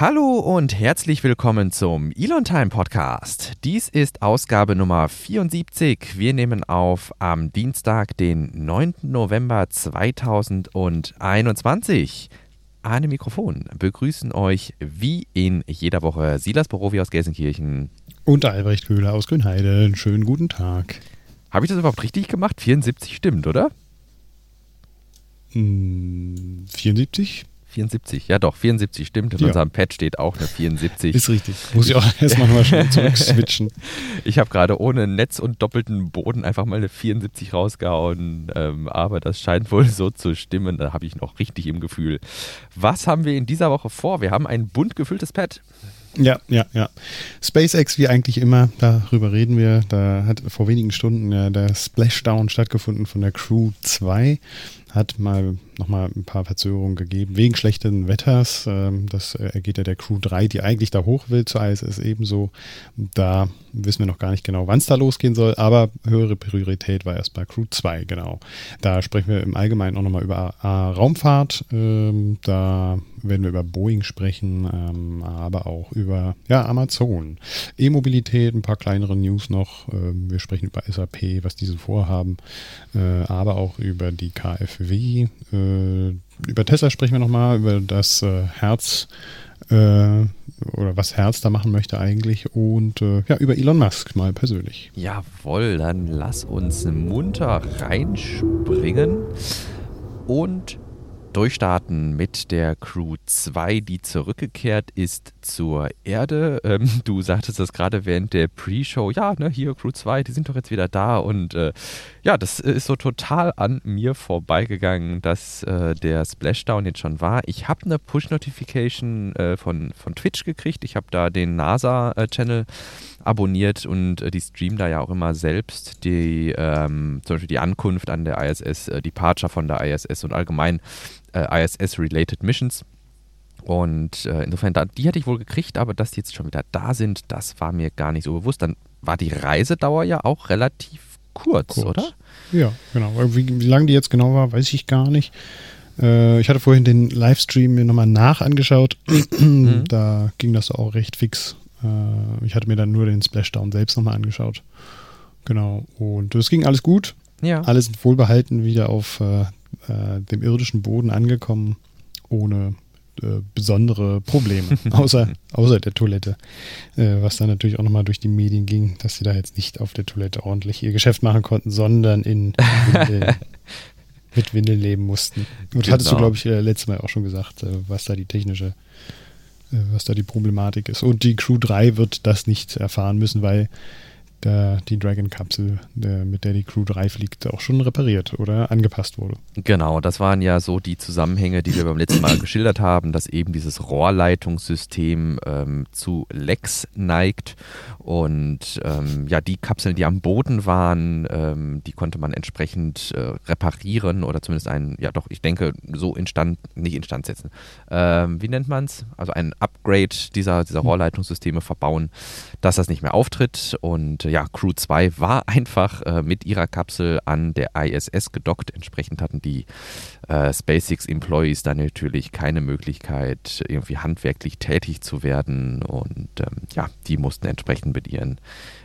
Hallo und herzlich willkommen zum Elon Time Podcast. Dies ist Ausgabe Nummer 74. Wir nehmen auf am Dienstag, den 9. November 2021. An dem Mikrofon begrüßen euch wie in jeder Woche Silas Borowi aus Gelsenkirchen. Und Albrecht Köhler aus Grünheide. Schönen guten Tag. Habe ich das überhaupt richtig gemacht? 74 stimmt, oder? 74? 74, ja doch, 74 stimmt. In Ja. unserem Pad steht auch eine 74. Ist richtig. Muss ich auch erstmal nochmal schnell zurückswitchen. Ich habe gerade ohne Netz und doppelten Boden einfach mal eine 74 rausgehauen, ähm, aber das scheint wohl so zu stimmen. Da habe ich noch richtig im Gefühl. Was haben wir in dieser Woche vor? Wir haben ein bunt gefülltes Pad. Ja, ja, ja. SpaceX, wie eigentlich immer, darüber reden wir. Da hat vor wenigen Stunden ja der Splashdown stattgefunden von der Crew 2. Hat mal nochmal ein paar Verzögerungen gegeben, wegen schlechten Wetters. Ähm, Das äh, ergeht ja der Crew 3, die eigentlich da hoch will, zur ISS ebenso. Da wissen wir noch gar nicht genau, wann es da losgehen soll, aber höhere Priorität war erst bei Crew 2, genau. Da sprechen wir im Allgemeinen auch nochmal über Raumfahrt. Ähm, Da werden wir über Boeing sprechen, ähm, aber auch über ja, Amazon. E-Mobilität, ein paar kleinere News noch. Wir sprechen über SAP, was diese vorhaben, äh, aber auch über die KfW. Äh, Über Tesla sprechen wir nochmal, über das äh, Herz äh, oder was Herz da machen möchte eigentlich. Und äh, ja, über Elon Musk mal persönlich. Jawohl, dann lass uns munter reinspringen. Und durchstarten mit der Crew 2, die zurückgekehrt ist zur Erde. Ähm, du sagtest das gerade während der Pre-Show. Ja, ne, hier Crew 2, die sind doch jetzt wieder da. Und äh, ja, das ist so total an mir vorbeigegangen, dass äh, der Splashdown jetzt schon war. Ich habe eine Push-Notification äh, von, von Twitch gekriegt. Ich habe da den NASA-Channel abonniert und äh, die streamen da ja auch immer selbst die, ähm, zum Beispiel die Ankunft an der ISS, äh, Departure von der ISS und allgemein äh, ISS-related Missions. Und äh, insofern, da, die hatte ich wohl gekriegt, aber dass die jetzt schon wieder da sind, das war mir gar nicht so bewusst. Dann war die Reisedauer ja auch relativ kurz, Kurz. oder? Ja, genau. Wie, wie lange die jetzt genau war, weiß ich gar nicht. Äh, ich hatte vorhin den Livestream mir nochmal nach angeschaut. Da ging das auch recht fix. Äh, ich hatte mir dann nur den Splashdown selbst nochmal angeschaut. Genau. Und es ging alles gut. Ja. Alle sind wohlbehalten wieder auf äh, dem irdischen Boden angekommen, ohne äh, besondere Probleme, außer, außer der Toilette. Äh, was dann natürlich auch nochmal durch die Medien ging, dass sie da jetzt nicht auf der Toilette ordentlich ihr Geschäft machen konnten, sondern in Windeln, mit Windeln leben mussten. Und das hattest du, Genau. glaube ich, äh, letztes Mal auch schon gesagt, äh, was da die technische, äh, was da die Problematik ist. Und die Crew 3 wird das nicht erfahren müssen, weil da die Dragon-Kapsel, mit der die Crew 3 fliegt, auch schon repariert oder angepasst wurde. Genau, das waren ja so die Zusammenhänge, die wir beim letzten Mal geschildert haben, dass eben dieses Rohrleitungssystem ähm, zu Lecks neigt und ähm, ja, die Kapseln, die am Boden waren, ähm, die konnte man entsprechend äh, reparieren oder zumindest ein, ja doch, ich denke, so instand, nicht instand setzen. Ähm, wie nennt man es? Also ein Upgrade dieser, dieser Rohrleitungssysteme verbauen, dass das nicht mehr auftritt und äh, ja, Crew 2 war einfach äh, mit ihrer Kapsel an der ISS gedockt. Entsprechend hatten die äh, SpaceX Employees dann natürlich keine Möglichkeit, irgendwie handwerklich tätig zu werden. Und ähm, ja, die mussten entsprechend mit ihren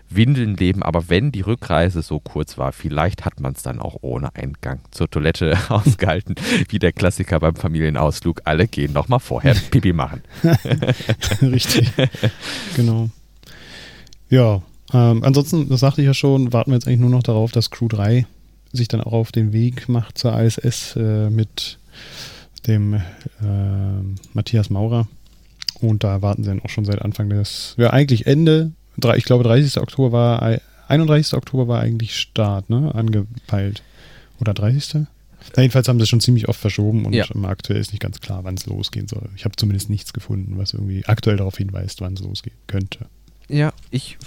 Windeln leben. Aber wenn die Rückreise so kurz war, vielleicht hat man es dann auch ohne Eingang zur Toilette ausgehalten, wie der Klassiker beim Familienausflug. Alle gehen nochmal vorher Pipi machen. Richtig. genau. Ja, ähm, ansonsten, das sagte ich ja schon, warten wir jetzt eigentlich nur noch darauf, dass Crew 3 sich dann auch auf den Weg macht zur ISS äh, mit dem äh, Matthias Maurer. Und da warten sie dann auch schon seit Anfang des, ja eigentlich Ende, drei- ich glaube 30. Oktober war, ei- 31. Oktober war eigentlich Start, ne, angepeilt. Oder 30. Na, jedenfalls haben sie es schon ziemlich oft verschoben und Ja. aktuell ist nicht ganz klar, wann es losgehen soll. Ich habe zumindest nichts gefunden, was irgendwie aktuell darauf hinweist, wann es losgehen könnte. Ja, ich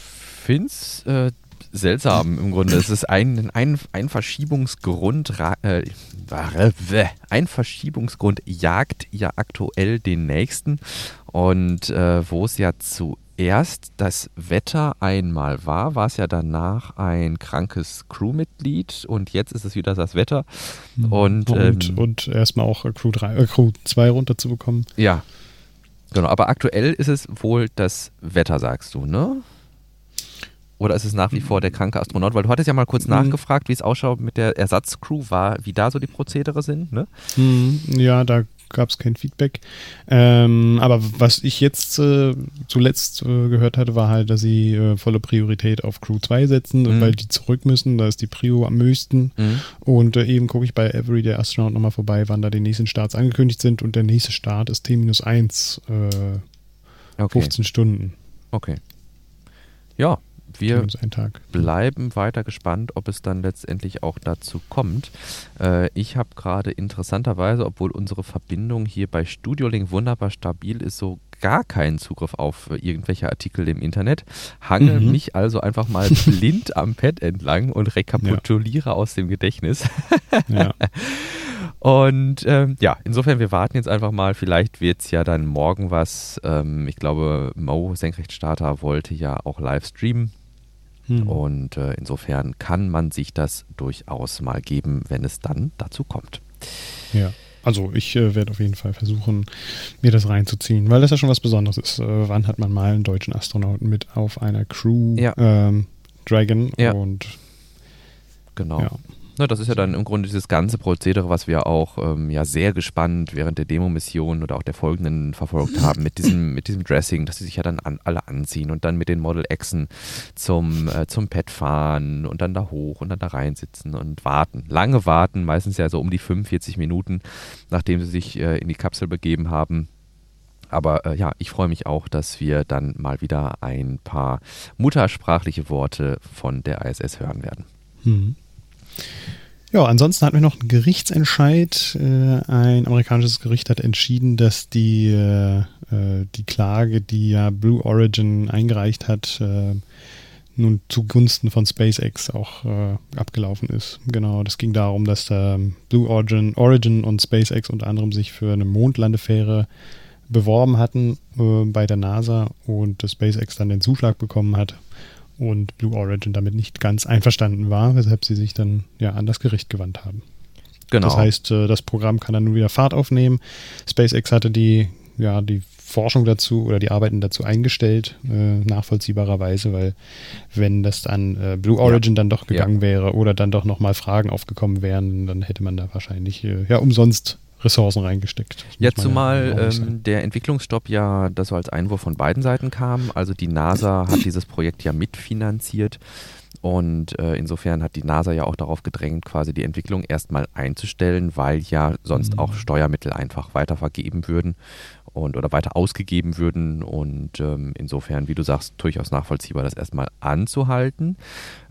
finde es äh, seltsam im Grunde. Es ist ein, ein, ein Verschiebungsgrund, äh, ein Verschiebungsgrund jagt ja aktuell den nächsten. Und äh, wo es ja zuerst das Wetter einmal war, war es ja danach ein krankes Crewmitglied und jetzt ist es wieder das Wetter. Und, Und, ähm, und erstmal auch äh, Crew, 3, äh, Crew 2 runterzubekommen. ja, Genau, aber aktuell ist es wohl das Wetter, sagst du, ne? Oder ist es nach wie vor der kranke Astronaut? Weil du hattest ja mal kurz mhm. nachgefragt, wie es ausschaut mit der Ersatzcrew, war, wie da so die Prozedere sind, ne? Mhm. Ja, da gab es kein Feedback. Ähm, aber was ich jetzt äh, zuletzt äh, gehört hatte, war halt, dass sie äh, volle Priorität auf Crew 2 setzen, mhm. weil die zurück müssen. Da ist die Prio am höchsten. Mhm. Und äh, eben gucke ich bei Everyday Astronaut nochmal vorbei, wann da die nächsten Starts angekündigt sind. Und der nächste Start ist T-1, äh, okay. 15 Stunden. Okay. Ja, wir bleiben weiter gespannt, ob es dann letztendlich auch dazu kommt. Äh, ich habe gerade interessanterweise, obwohl unsere Verbindung hier bei Studiolink wunderbar stabil ist, so gar keinen Zugriff auf irgendwelche Artikel im Internet, hange mhm. mich also einfach mal blind am Pad entlang und rekapituliere ja. aus dem Gedächtnis. ja. Und ähm, ja, insofern, wir warten jetzt einfach mal. Vielleicht wird es ja dann morgen was. Ähm, ich glaube, Mo Senkrechtstarter wollte ja auch live streamen. Hm. Und äh, insofern kann man sich das durchaus mal geben, wenn es dann dazu kommt. Ja. Also ich äh, werde auf jeden Fall versuchen, mir das reinzuziehen, weil das ja schon was Besonderes ist. Äh, wann hat man mal einen deutschen Astronauten mit auf einer Crew ja. ähm, Dragon ja. und genau. Ja. Ne, das ist ja dann im Grunde dieses ganze Prozedere, was wir auch ähm, ja sehr gespannt während der Demo-Mission oder auch der folgenden verfolgt haben, mit diesem, mit diesem Dressing, dass sie sich ja dann an, alle anziehen und dann mit den Model Xen zum, äh, zum Pad fahren und dann da hoch und dann da reinsitzen und warten. Lange warten, meistens ja so um die 45 Minuten, nachdem sie sich äh, in die Kapsel begeben haben. Aber äh, ja, ich freue mich auch, dass wir dann mal wieder ein paar muttersprachliche Worte von der ISS hören werden. Mhm. Ja, ansonsten hatten wir noch einen Gerichtsentscheid. Äh, ein amerikanisches Gericht hat entschieden, dass die, äh, äh, die Klage, die ja Blue Origin eingereicht hat, nun zugunsten von SpaceX auch abgelaufen ist. Genau, das ging darum, dass da Blue Origin, Origin und SpaceX unter anderem sich für eine Mondlandefähre beworben hatten bei der NASA und SpaceX dann den Zuschlag bekommen hat und Blue Origin damit nicht ganz einverstanden war, weshalb sie sich dann ja an das Gericht gewandt haben. Genau. Das heißt, äh, das Programm kann dann nun wieder Fahrt aufnehmen. SpaceX hatte die, ja, die Forschung dazu oder die Arbeiten dazu eingestellt, äh, nachvollziehbarerweise, weil wenn das dann äh, Blue Origin ja. dann doch gegangen ja. wäre oder dann doch nochmal Fragen aufgekommen wären, dann hätte man da wahrscheinlich äh, ja umsonst Ressourcen reingesteckt. Ja, zumal ähm, der Entwicklungsstopp ja das so als Einwurf von beiden Seiten kam. Also die NASA hat dieses Projekt ja mitfinanziert. Und äh, insofern hat die NASA ja auch darauf gedrängt, quasi die Entwicklung erstmal einzustellen, weil ja sonst mhm. auch Steuermittel einfach weiter vergeben würden und oder weiter ausgegeben würden. Und ähm, insofern, wie du sagst, durchaus nachvollziehbar, das erstmal anzuhalten.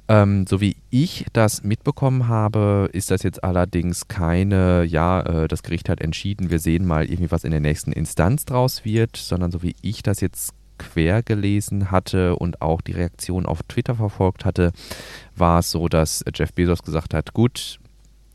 Ähm, so wie ich das mitbekommen habe, ist das jetzt allerdings keine, ja, äh, das Gericht hat entschieden, wir sehen mal irgendwie, was in der nächsten Instanz draus wird, sondern so wie ich das jetzt quer gelesen hatte und auch die Reaktion auf Twitter verfolgt hatte, war es so, dass Jeff Bezos gesagt hat, gut,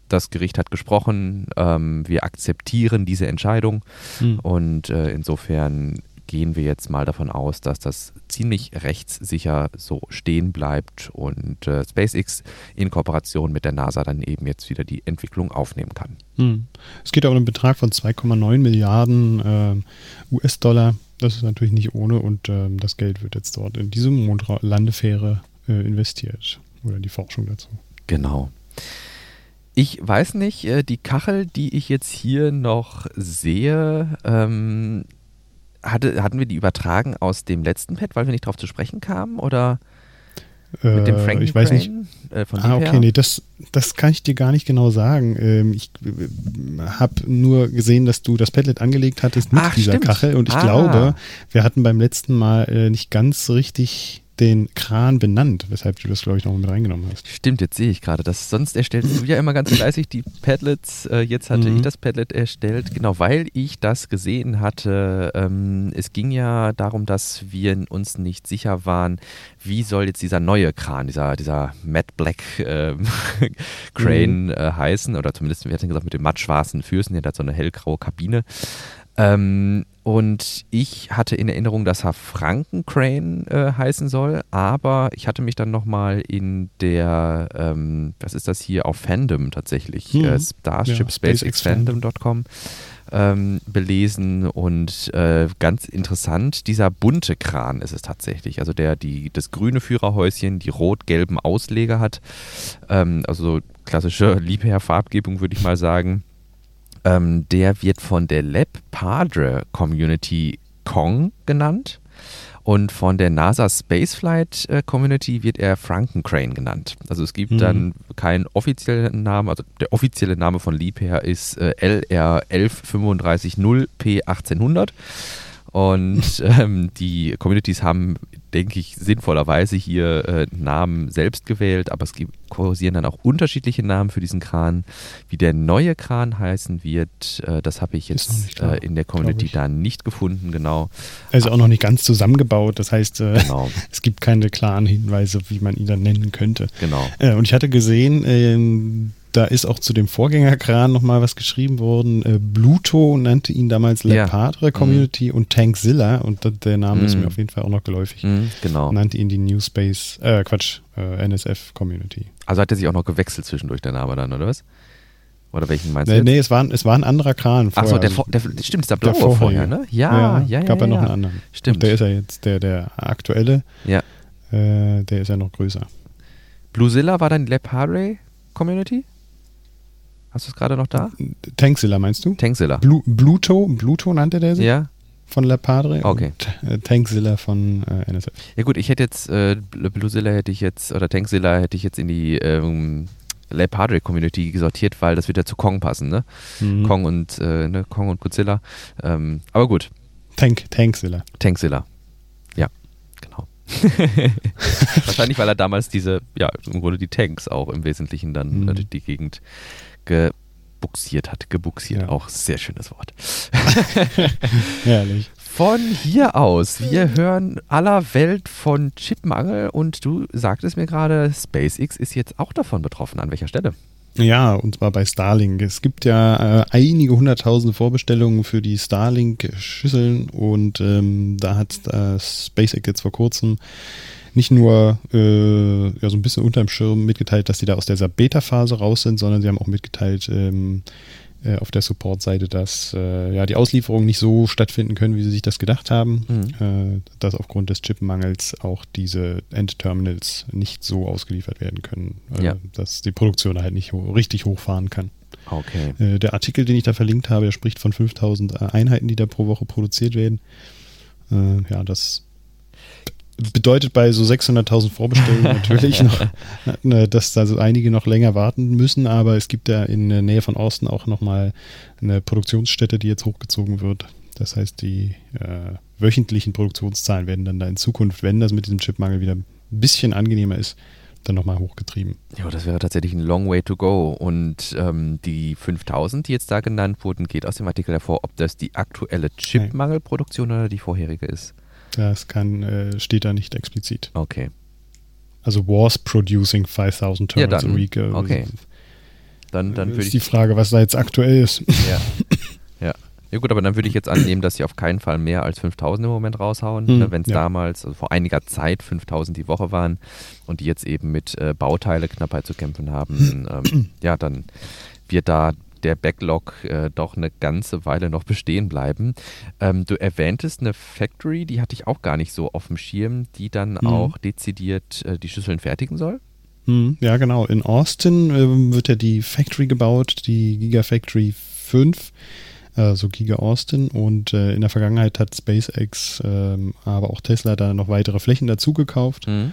das Gericht hat gesprochen, ähm, wir akzeptieren diese Entscheidung hm. und äh, insofern gehen wir jetzt mal davon aus, dass das ziemlich rechtssicher so stehen bleibt und äh, SpaceX in Kooperation mit der NASA dann eben jetzt wieder die Entwicklung aufnehmen kann. Hm. Es geht aber um einen Betrag von 2,9 Milliarden äh, US-Dollar. Das ist natürlich nicht ohne und äh, das Geld wird jetzt dort in diese Mondlandefähre äh, investiert oder die Forschung dazu. Genau. Ich weiß nicht, äh, die Kachel, die ich jetzt hier noch sehe, ähm, hatte, hatten wir die übertragen aus dem letzten Pad, weil wir nicht darauf zu sprechen kamen? Oder mit dem Franken Ich weiß nicht. Äh, ah, okay, nee, das, das kann ich dir gar nicht genau sagen. Ähm, ich äh, habe nur gesehen, dass du das Padlet angelegt hattest mit Ach, dieser stimmt. Kachel und ich ah. glaube, wir hatten beim letzten Mal äh, nicht ganz richtig den Kran benannt, weshalb du das, glaube ich, noch mit reingenommen hast. Stimmt, jetzt sehe ich gerade. Das, sonst erstellst du ja immer ganz fleißig die Padlets. Äh, jetzt hatte mhm. ich das Padlet erstellt, genau, weil ich das gesehen hatte. Ähm, es ging ja darum, dass wir uns nicht sicher waren, wie soll jetzt dieser neue Kran, dieser, dieser Matte Black äh, Crane mhm. äh, heißen, oder zumindest, wir hatten gesagt, mit den matt schwarzen Füßen, der hat so eine hellgraue Kabine. Ähm, und ich hatte in Erinnerung, dass er Frankencrane äh, heißen soll, aber ich hatte mich dann nochmal in der, ähm, was ist das hier, auf Fandom tatsächlich, Mhm. äh, Starship Ja, SpaceX SpaceX Fandom. Fandom.com ähm, belesen und äh, ganz interessant, dieser bunte Kran ist es tatsächlich. Also der, die, das grüne Führerhäuschen, die rot-gelben Ausleger hat, ähm, also so klassische Liebherr-Farbgebung würde ich mal sagen. Ähm, der wird von der Lab Padre Community Kong genannt und von der NASA Spaceflight äh, Community wird er Frankencrane genannt. Also es gibt Mhm. dann keinen offiziellen Namen, also der offizielle Name von Liebherr ist äh, LR 11350 P1800 und ähm, die Communities haben, denke ich, sinnvollerweise hier äh, Namen selbst gewählt, aber es gibt, kursieren dann auch unterschiedliche Namen für diesen Kran. Wie der neue Kran heißen wird, äh, das habe ich jetzt klar, äh, in der Community da nicht gefunden, genau. Also auch noch nicht ganz zusammengebaut. Das heißt, äh, Genau, es gibt keine klaren Hinweise, wie man ihn dann nennen könnte. genau. Äh, und ich hatte gesehen, ähm, da ist auch zu dem Vorgängerkran nochmal was geschrieben worden. Äh, Bluto nannte ihn damals Ja. Le Padre Community und Tankzilla, und der Name ist Mhm. mir auf jeden Fall auch noch geläufig, Mhm, genau. nannte ihn die New Space, äh, Quatsch, äh, NSF Community. Also hat er sich auch noch gewechselt zwischendurch, der Name dann, oder was? Oder welchen meinst du? Nee, nee es, war, es war ein anderer Kran. Achso, vorher. der, Also der, stimmt, der der blaue vorher, vorherige. ne? Ja, ja, ja. gab ja, ja noch ja. einen anderen. Stimmt. Und der ist ja jetzt, der, der aktuelle, Ja. äh, der ist ja noch größer. Bluezilla war dann die Le Padre Community? Hast du es gerade noch da? Tankzilla meinst du? Tankzilla. Blu, Bluto, Bluto nannte der sich Ja? von Le Padre Okay. und äh, Tankzilla von äh, NSF. Ja gut, ich hätte jetzt, äh, Bluezilla hätte ich jetzt, oder Tankzilla hätte ich jetzt in die ähm, Le Padre Community sortiert, weil das wird ja zu Kong passen, ne? Mhm. Kong und, äh, ne? Kong und Godzilla. Ähm, aber gut, Tank, Tankzilla. Tankzilla. Ja, genau. Wahrscheinlich, weil er damals diese, ja, im Grunde die Tanks auch im Wesentlichen dann Mhm. die Gegend gebuxiert hat. Gebuxiert, Ja. auch sehr schönes Wort. Herrlich. Von hier aus, wir hören aller Welt von Chipmangel und du sagtest mir gerade, SpaceX ist jetzt auch davon betroffen. An welcher Stelle? Ja, und zwar bei Starlink. Es gibt ja äh, einige hunderttausende Vorbestellungen für die Starlink-Schüsseln und ähm, da hat äh, SpaceX jetzt vor kurzem nicht nur äh, ja, so ein bisschen unterm Schirm mitgeteilt, dass die da aus dieser Beta-Phase raus sind, sondern sie haben auch mitgeteilt ähm, äh, auf der Support-Seite, dass äh, ja, die Auslieferungen nicht so stattfinden können, wie sie sich das gedacht haben, äh, dass aufgrund des Chipmangels auch diese Endterminals nicht so ausgeliefert werden können, äh, Ja. dass die Produktion halt nicht ho richtig hochfahren kann. Okay. Äh, der Artikel, den ich da verlinkt habe, der spricht von 5000 Einheiten, die da pro Woche produziert werden. Ja, das bedeutet bei so 600.000 Vorbestellungen natürlich noch, äh, dass da so einige noch länger warten müssen, aber es gibt ja in der Nähe von Austin auch nochmal eine Produktionsstätte, die jetzt hochgezogen wird. Das heißt, die äh, wöchentlichen Produktionszahlen werden dann da in Zukunft, wenn das mit diesem Chipmangel wieder ein bisschen angenehmer ist, dann nochmal hochgetrieben. Ja, das wäre tatsächlich ein long way to go. Und ähm, die 5000, die jetzt da genannt wurden, geht aus dem Artikel hervor, ob das die aktuelle Chipmangelproduktion oder die vorherige ist. Das kann, äh, steht da nicht explizit. Okay. Also was producing 5000 Ja, Terminals dann. a week. äh, Okay. Dann, dann würde ist ich die Frage, was da jetzt aktuell ist. Ja. ja. Ja gut, aber dann würde ich jetzt annehmen, dass sie auf keinen Fall mehr als 5000 im Moment raushauen. Hm, ne, Wenn es ja. damals, also vor einiger Zeit 5000 die Woche waren und die jetzt eben mit äh, Bauteileknappheit zu kämpfen haben, ähm, ja, dann wird da der Backlog äh, doch eine ganze Weile noch bestehen bleiben. Ähm, du erwähntest eine Factory, die hatte ich auch gar nicht so auf dem Schirm, die dann Mhm. auch dezidiert äh, die Schüsseln fertigen soll. Hm, ja, genau. In Austin ähm, wird ja die Factory gebaut, die Gigafactory 5, also Giga Austin. Und äh, in der Vergangenheit hat SpaceX, ähm, aber auch Tesla da noch weitere Flächen dazu gekauft. Mhm.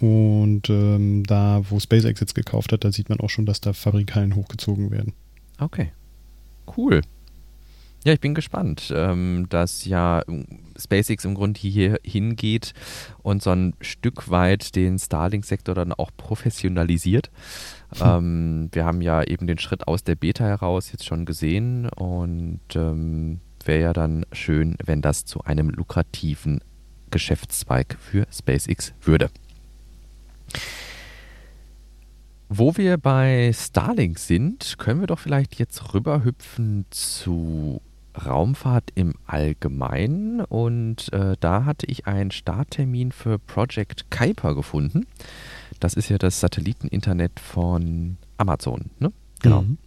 Und ähm, da, wo SpaceX jetzt gekauft hat, da sieht man auch schon, dass da Fabrikhallen hochgezogen werden. Okay. Cool. Ja, ich bin gespannt, ähm, dass ja ähm, SpaceX im Grunde hier hingeht und so ein Stück weit den Starlink-Sektor dann auch professionalisiert. Ähm, wir haben ja eben den Schritt aus der Beta heraus jetzt schon gesehen und ähm, wäre ja dann schön, wenn das zu einem lukrativen Geschäftszweig für SpaceX würde. Wo wir bei Starlink sind, können wir doch vielleicht jetzt rüberhüpfen zu Raumfahrt im Allgemeinen und äh, da hatte ich einen Starttermin für Project Kuiper gefunden. Das ist ja das Satelliteninternet von Amazon, ne? Genau. Mhm.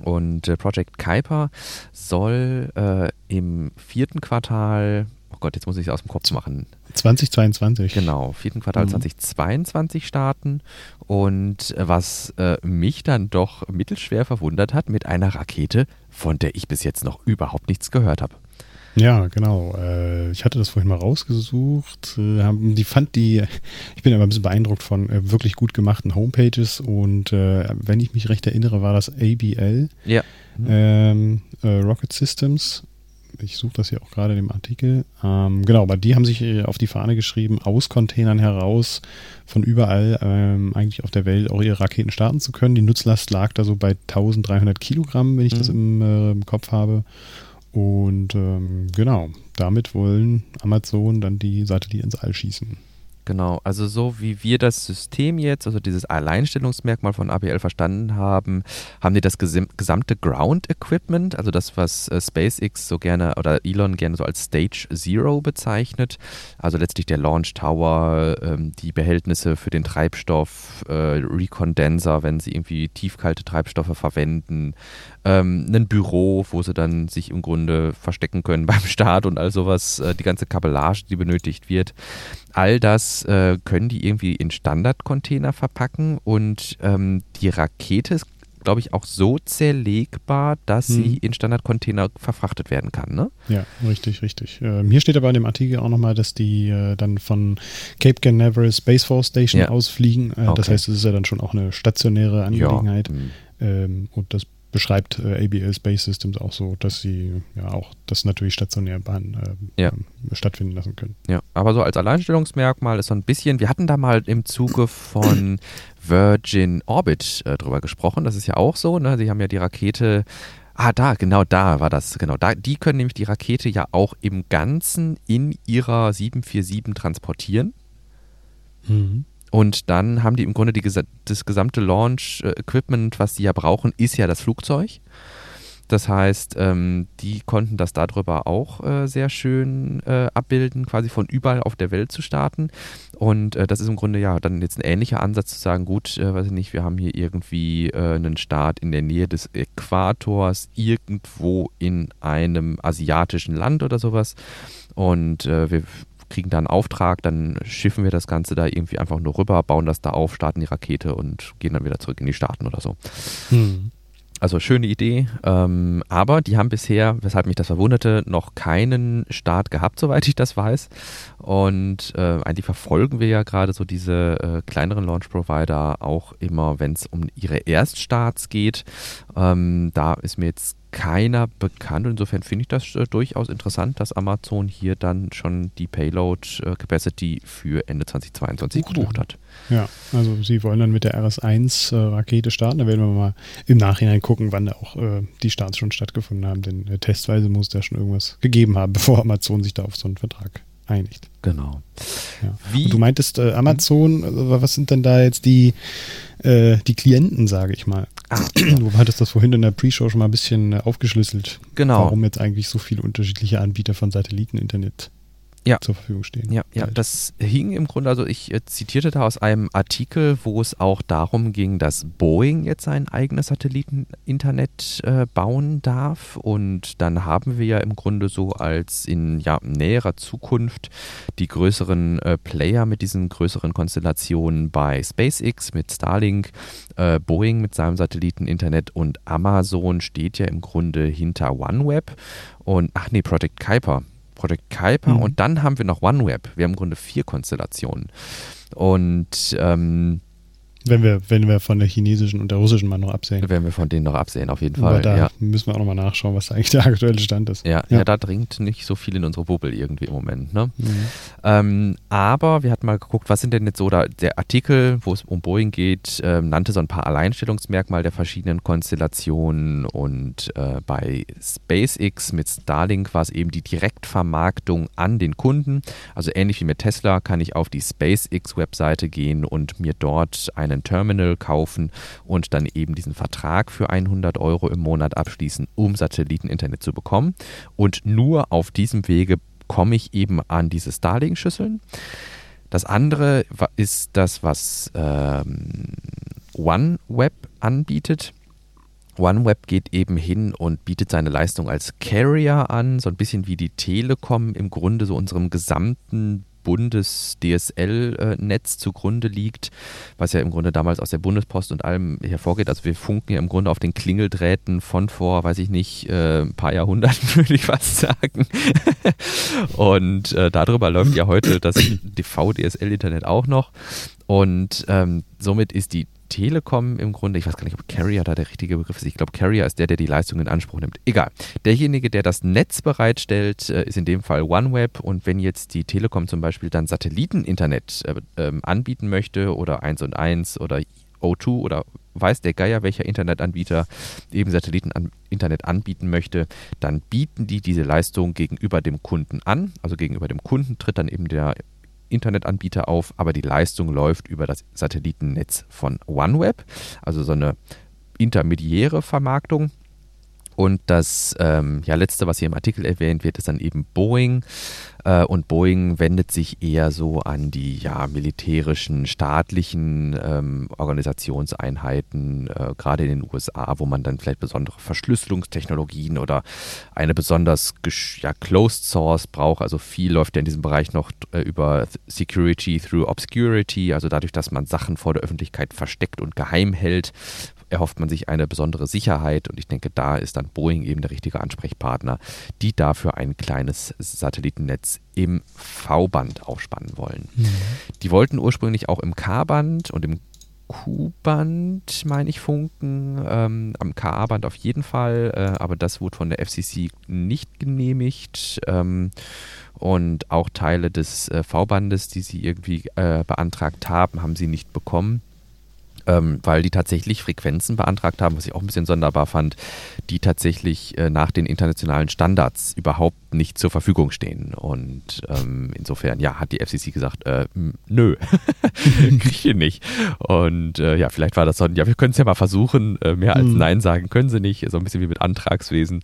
Und äh, Project Kuiper soll äh, im vierten Quartal, Gott, jetzt muss ich es aus dem Kopf machen. 2022. Genau, vierten Quartal mhm. 2022 starten. Und äh, was äh, mich dann doch mittelschwer verwundert hat, mit einer Rakete, von der ich bis jetzt noch überhaupt nichts gehört habe. Ja, genau. Äh, ich hatte das vorhin mal rausgesucht. Äh, die fand die, ich bin aber ein bisschen beeindruckt von wirklich gut gemachten Homepages und wenn ich mich recht erinnere, war das ABL. Ja. Ähm, Rocket Systems. Ich suche das hier auch gerade in dem Artikel. Ähm, genau, aber die haben sich auf die Fahne geschrieben, aus Containern heraus von überall ähm, eigentlich auf der Welt auch ihre Raketen starten zu können. Die Nutzlast lag da so bei 1300 Kilogramm, wenn ich mhm. das im, äh, im Kopf habe. Und ähm, genau, damit wollen Amazon dann die Satelliten ins All schießen. Genau, also so wie wir das System jetzt, also dieses Alleinstellungsmerkmal von ABL verstanden haben, haben die das gesamte Ground Equipment, also das, was äh, SpaceX so gerne oder Elon gerne so als Stage Zero bezeichnet, also letztlich der Launch Tower, ähm, die Behältnisse für den Treibstoff, äh, Recondenser, wenn sie irgendwie tiefkalte Treibstoffe verwenden, ähm, ein Büro, wo sie dann sich im Grunde verstecken können beim Start und all sowas, äh, die ganze Kabellage, die benötigt wird. All das äh, können die irgendwie in Standardcontainer verpacken und ähm, die Rakete ist, glaube ich, auch so zerlegbar, dass hm. sie in Standardcontainer verfrachtet werden kann, ne? Ja, richtig, richtig. Ähm, hier steht aber in dem Artikel auch nochmal, dass die äh, dann von Cape Canaveral Space Force Station ja. ausfliegen. Äh, okay. Das heißt, es ist ja dann schon auch eine stationäre Angelegenheit. Ja. Hm. Ähm, und das beschreibt äh, ABL Space Systems auch so, dass sie ja auch das natürlich stationär Bahn, äh, ja. stattfinden lassen können. Ja, aber so als Alleinstellungsmerkmal ist so ein bisschen, wir hatten da mal im Zuge von Virgin Orbit äh, drüber gesprochen, das ist ja auch so, ne? Sie haben ja die Rakete Ah, da, genau da war das. Genau, da, die können nämlich die Rakete ja auch im Ganzen in ihrer 747 transportieren. Mhm. Und dann haben die im Grunde die, das gesamte Launch-Equipment, was die ja brauchen, ist ja das Flugzeug. Das heißt, ähm, die konnten das darüber auch äh, sehr schön äh, abbilden, quasi von überall auf der Welt zu starten. Und äh, das ist im Grunde ja dann jetzt ein ähnlicher Ansatz zu sagen, gut, äh, weiß ich nicht, wir haben hier irgendwie äh, einen Start in der Nähe des Äquators, irgendwo in einem asiatischen Land oder sowas. Und äh, wir kriegen da einen Auftrag, dann schiffen wir das Ganze da irgendwie einfach nur rüber, bauen das da auf, starten die Rakete und gehen dann wieder zurück in die Staaten oder so. Hm. Also schöne Idee, ähm, aber die haben bisher, weshalb mich das verwunderte, noch keinen Start gehabt, soweit ich das weiß. Und äh, eigentlich verfolgen wir ja gerade so diese äh, kleineren Launch-Provider auch immer, wenn es um ihre Erststarts geht. Ähm, da ist mir jetzt keiner bekannt. Insofern finde ich das äh, durchaus interessant, dass Amazon hier dann schon die Payload äh, Capacity für Ende 2022 Buch, gebucht hat. Ja, also sie wollen dann mit der RS-1 äh, Rakete starten. Da werden wir mal im Nachhinein gucken, wann da auch äh, die Starts schon stattgefunden haben. Denn äh, testweise muss da schon irgendwas gegeben haben, bevor Amazon sich da auf so einen Vertrag einigt. Genau. Ja. Du meintest äh, Amazon, also was sind denn da jetzt die, die Klienten, sage ich mal? Ah, du hattest das vorhin in der Pre-Show schon mal ein bisschen äh, aufgeschlüsselt. Genau. Warum jetzt eigentlich so viele unterschiedliche Anbieter von Satelliteninternet ja. zur Verfügung stehen. Ja, ja, das hing im Grunde, also ich äh, zitierte da aus einem Artikel, wo es auch darum ging, dass Boeing jetzt sein eigenes Satelliteninternet äh, bauen darf. Und dann haben wir ja im Grunde so als in ja, näherer Zukunft die größeren äh, Player mit diesen größeren Konstellationen bei SpaceX mit Starlink, äh, Boeing mit seinem Satelliteninternet und Amazon steht ja im Grunde hinter OneWeb und ach nee, Project Kuiper Project Kuiper mhm. und dann haben wir noch OneWeb. Wir haben im Grunde vier Konstellationen. Und ähm, wenn wir, wenn wir von der chinesischen und der russischen mal noch absehen. Wenn wir von denen noch absehen, auf jeden Fall. Aber da ja. müssen wir auch nochmal nachschauen, was eigentlich der aktuelle Stand ist. Ja, ja. ja da dringt nicht so viel in unsere Bubble irgendwie im Moment. Ne? Mhm. Ähm, aber wir hatten mal geguckt, was sind denn jetzt so da, der Artikel, wo es um Boeing geht, äh, nannte so ein paar Alleinstellungsmerkmale der verschiedenen Konstellationen und äh, bei SpaceX mit Starlink war es eben die Direktvermarktung an den Kunden. Also ähnlich wie mit Tesla kann ich auf die SpaceX-Webseite gehen und mir dort ein einen Terminal kaufen und dann eben diesen Vertrag für 100 Euro im Monat abschließen, um Satelliteninternet zu bekommen. Und nur auf diesem Wege komme ich eben an diese Starlink-Schüsseln. Das andere ist das, was ähm, OneWeb anbietet. OneWeb geht eben hin und bietet seine Leistung als Carrier an, so ein bisschen wie die Telekom im Grunde so unserem gesamten Bundes-DSL-Netz zugrunde liegt, was ja im Grunde damals aus der Bundespost und allem hervorgeht. Also wir funken ja im Grunde auf den Klingeldrähten von vor, weiß ich nicht, äh, ein paar Jahrhunderten, würde ich fast sagen. und äh, darüber läuft ja heute das DV-DSL-Internet auch noch. Und ähm, somit ist die Telekom im Grunde, ich weiß gar nicht, ob Carrier da der richtige Begriff ist. Ich glaube, Carrier ist der, der die Leistung in Anspruch nimmt. Egal. Derjenige, der das Netz bereitstellt, äh, ist in dem Fall OneWeb. Und wenn jetzt die Telekom zum Beispiel dann Satelliteninternet äh, ähm, anbieten möchte oder 1 und 1 oder O2 oder weiß der Geier, welcher Internetanbieter eben Satelliteninternet anbieten möchte, dann bieten die diese Leistung gegenüber dem Kunden an. Also gegenüber dem Kunden tritt dann eben der Internetanbieter auf, aber die Leistung läuft über das Satellitennetz von OneWeb, also so eine intermediäre Vermarktung. Und das ähm, ja, letzte, was hier im Artikel erwähnt wird, ist dann eben Boeing. Äh, und Boeing wendet sich eher so an die ja, militärischen, staatlichen ähm, Organisationseinheiten, äh, gerade in den USA, wo man dann vielleicht besondere Verschlüsselungstechnologien oder eine besonders ja, Closed Source braucht. Also viel läuft ja in diesem Bereich noch äh, über Security through Obscurity, also dadurch, dass man Sachen vor der Öffentlichkeit versteckt und geheim hält, erhofft man sich eine besondere Sicherheit und ich denke, da ist dann Boeing eben der richtige Ansprechpartner, die dafür ein kleines Satellitennetz im V-Band aufspannen wollen. Mhm. Die wollten ursprünglich auch im K-Band und im Q-Band, meine ich, funken, ähm, am KA-Band auf jeden Fall, äh, aber das wurde von der FCC nicht genehmigt. Ähm, und auch Teile des äh, V-Bandes, die sie irgendwie äh, beantragt haben, haben sie nicht bekommen ähm, weil die tatsächlich Frequenzen beantragt haben, was ich auch ein bisschen sonderbar fand, die tatsächlich äh, nach den internationalen Standards überhaupt nicht zur Verfügung stehen. Und ähm, insofern, ja, hat die FCC gesagt, äh, nö, kriege ich nicht. Und äh, ja, vielleicht war das so, ja, wir können es ja mal versuchen, äh, mehr als hm. Nein sagen können sie nicht, so ein bisschen wie mit Antragswesen.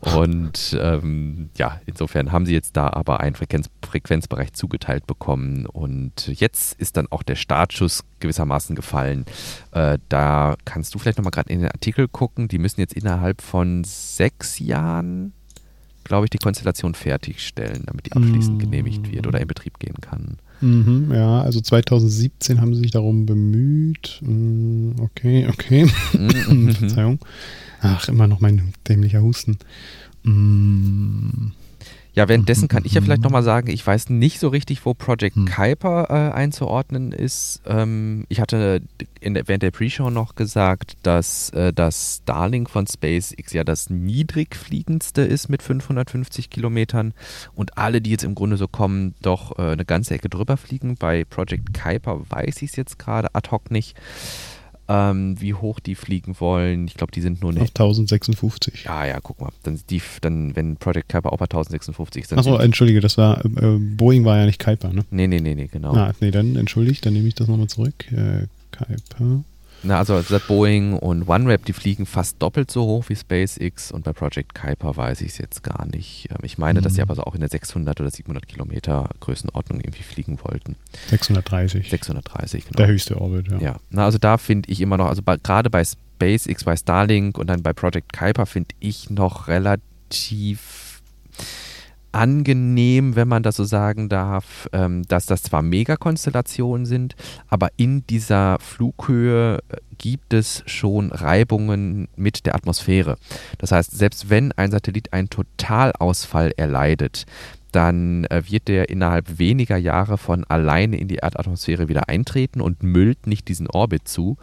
Und ähm, ja, insofern haben sie jetzt da aber einen Frequenz Frequenzbereich zugeteilt bekommen. Und jetzt ist dann auch der Startschuss gewissermaßen gefallen. Äh, da kannst du vielleicht nochmal gerade in den Artikel gucken. Die müssen jetzt innerhalb von sechs Jahren, glaube ich, die Konstellation fertigstellen, damit die abschließend mm. genehmigt wird oder in Betrieb gehen kann. Mhm, ja, also 2017 haben sie sich darum bemüht. Mm, okay, okay. Mhm. Verzeihung. Ach, immer noch mein dämlicher Husten. Mm. Ja, währenddessen kann ich ja vielleicht nochmal sagen, ich weiß nicht so richtig, wo Project hm. Kuiper äh, einzuordnen ist. Ähm, ich hatte der, während der Pre-Show noch gesagt, dass äh, das Starlink von SpaceX ja das niedrigfliegendste ist mit 550 Kilometern und alle, die jetzt im Grunde so kommen, doch äh, eine ganze Ecke drüber fliegen. Bei Project Kuiper weiß ich es jetzt gerade ad hoc nicht ähm, wie hoch die fliegen wollen. Ich glaube, die sind nur. Auf 1056. Ja, ja, guck mal. Dann, die, dann wenn Project Kuiper auch bei 1056 ist. Achso, entschuldige, das war, äh, Boeing war ja nicht Kuiper, ne? Nee, nee, nee, nee, genau. Ah, nee, dann entschuldigt, dann nehme ich das nochmal zurück. Äh, Kuiper. Na, also Boeing und OneWeb, die fliegen fast doppelt so hoch wie SpaceX und bei Project Kuiper weiß ich es jetzt gar nicht. Ähm, ich meine, mhm. dass sie mhm. aber so auch in der 600 oder 700 Kilometer Größenordnung irgendwie fliegen wollten. 630. 630, genau. Der höchste Orbit, ja. Ja, na, also da finde ich immer noch, also gerade bei SpaceX, bei Starlink und dann bei Project Kuiper finde ich noch relativ angenehm, wenn man das so sagen darf, ähm, dass das zwar Megakonstellationen sind, aber in dieser Flughöhe äh, gibt es schon Reibungen mit der Atmosphäre. Das heißt, selbst wenn ein Satellit einen Totalausfall erleidet, dann äh, wird der innerhalb weniger Jahre von alleine in die Erdatmosphäre wieder eintreten und müllt nicht diesen Orbit zu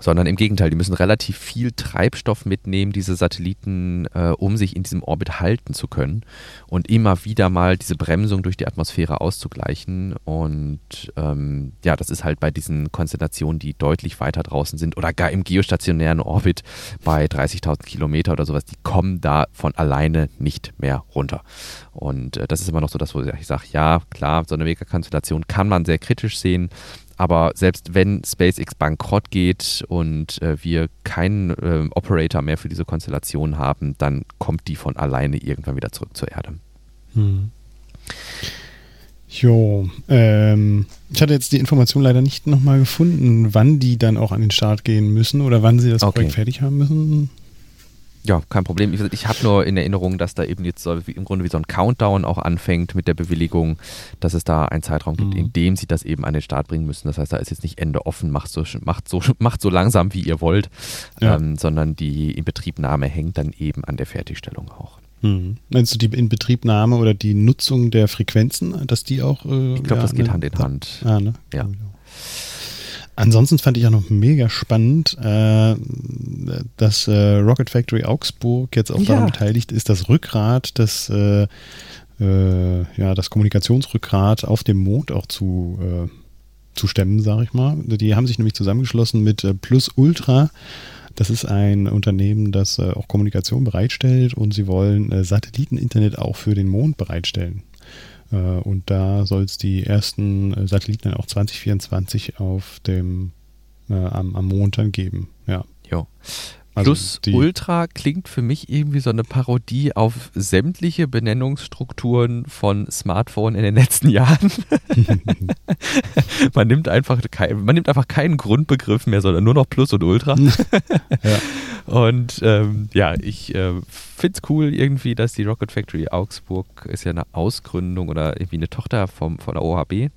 sondern im Gegenteil, die müssen relativ viel Treibstoff mitnehmen, diese Satelliten, äh, um sich in diesem Orbit halten zu können und immer wieder mal diese Bremsung durch die Atmosphäre auszugleichen. Und ähm, ja, das ist halt bei diesen Konstellationen, die deutlich weiter draußen sind oder gar im geostationären Orbit bei 30.000 Kilometer oder sowas, die kommen da von alleine nicht mehr runter. Und äh, das ist immer noch so das, wo ich sage, ja, klar, so eine Megakonstellation kann man sehr kritisch sehen, aber selbst wenn SpaceX bankrott geht und äh, wir keinen äh, Operator mehr für diese Konstellation haben, dann kommt die von alleine irgendwann wieder zurück zur Erde. Hm. Jo, ähm, ich hatte jetzt die Information leider nicht nochmal gefunden, wann die dann auch an den Start gehen müssen oder wann sie das okay. Projekt fertig haben müssen. Ja, kein Problem. Ich, ich habe nur in Erinnerung, dass da eben jetzt so, im Grunde wie so ein Countdown auch anfängt mit der Bewilligung, dass es da einen Zeitraum gibt, mhm. in dem sie das eben an den Start bringen müssen. Das heißt, da ist jetzt nicht Ende offen, macht so, macht so, macht so langsam, wie ihr wollt, ja. ähm, sondern die Inbetriebnahme hängt dann eben an der Fertigstellung auch. Mhm. Meinst du die Inbetriebnahme oder die Nutzung der Frequenzen, dass die auch. Äh, ich glaube, ja, das geht ne, Hand in Hand. Ah, ne? Ja. Ansonsten fand ich auch noch mega spannend, äh, dass äh, Rocket Factory Augsburg jetzt auch ja. daran beteiligt ist, das Rückgrat, das, äh, äh, ja, das Kommunikationsrückgrat auf dem Mond auch zu, äh, zu stemmen, sage ich mal. Die haben sich nämlich zusammengeschlossen mit äh, Plus Ultra. Das ist ein Unternehmen, das auch Kommunikation bereitstellt und sie wollen Satelliteninternet auch für den Mond bereitstellen. Äh, und da soll es die ersten äh, Satelliten dann auch 2024 auf dem, äh, am, am Mond dann geben. Ja. Jo. Also Plus Ultra klingt für mich irgendwie so eine Parodie auf sämtliche Benennungsstrukturen von Smartphone in den letzten Jahren. man, nimmt einfach kein, man nimmt einfach keinen Grundbegriff mehr, sondern nur noch Plus und Ultra. ja. Und ähm, ja, ich äh, finde es cool irgendwie, dass die Rocket Factory Augsburg ist ja eine Ausgründung oder irgendwie eine Tochter vom, von der OHB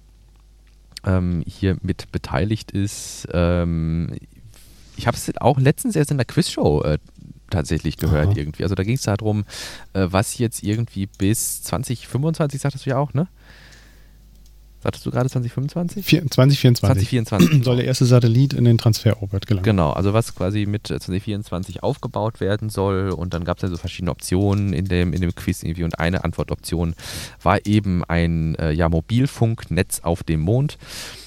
ähm, hier mit beteiligt ist. Ähm, ich habe es auch letztens erst in der Quizshow äh, tatsächlich gehört Aha. irgendwie. Also da ging es darum, äh, was jetzt irgendwie bis 2025, sagtest du ja auch, ne? Sagtest du gerade 2025? 2024. 2024. Soll der erste Satellit in den Transferorbit gelangen. Genau, also was quasi mit 2024 aufgebaut werden soll. Und dann gab es ja so verschiedene Optionen in dem, in dem Quiz irgendwie. Und eine Antwortoption war eben ein äh, ja, Mobilfunknetz auf dem Mond.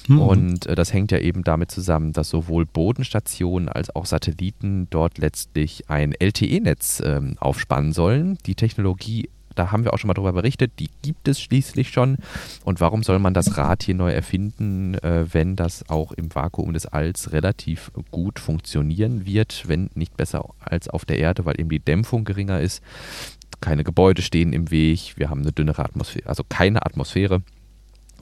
Mhm. Und äh, das hängt ja eben damit zusammen, dass sowohl Bodenstationen als auch Satelliten dort letztlich ein LTE-Netz ähm, aufspannen sollen. Die Technologie da haben wir auch schon mal darüber berichtet, die gibt es schließlich schon. Und warum soll man das Rad hier neu erfinden, äh, wenn das auch im Vakuum des Alls relativ gut funktionieren wird, wenn nicht besser als auf der Erde, weil eben die Dämpfung geringer ist. Keine Gebäude stehen im Weg, wir haben eine dünnere Atmosphäre, also keine Atmosphäre.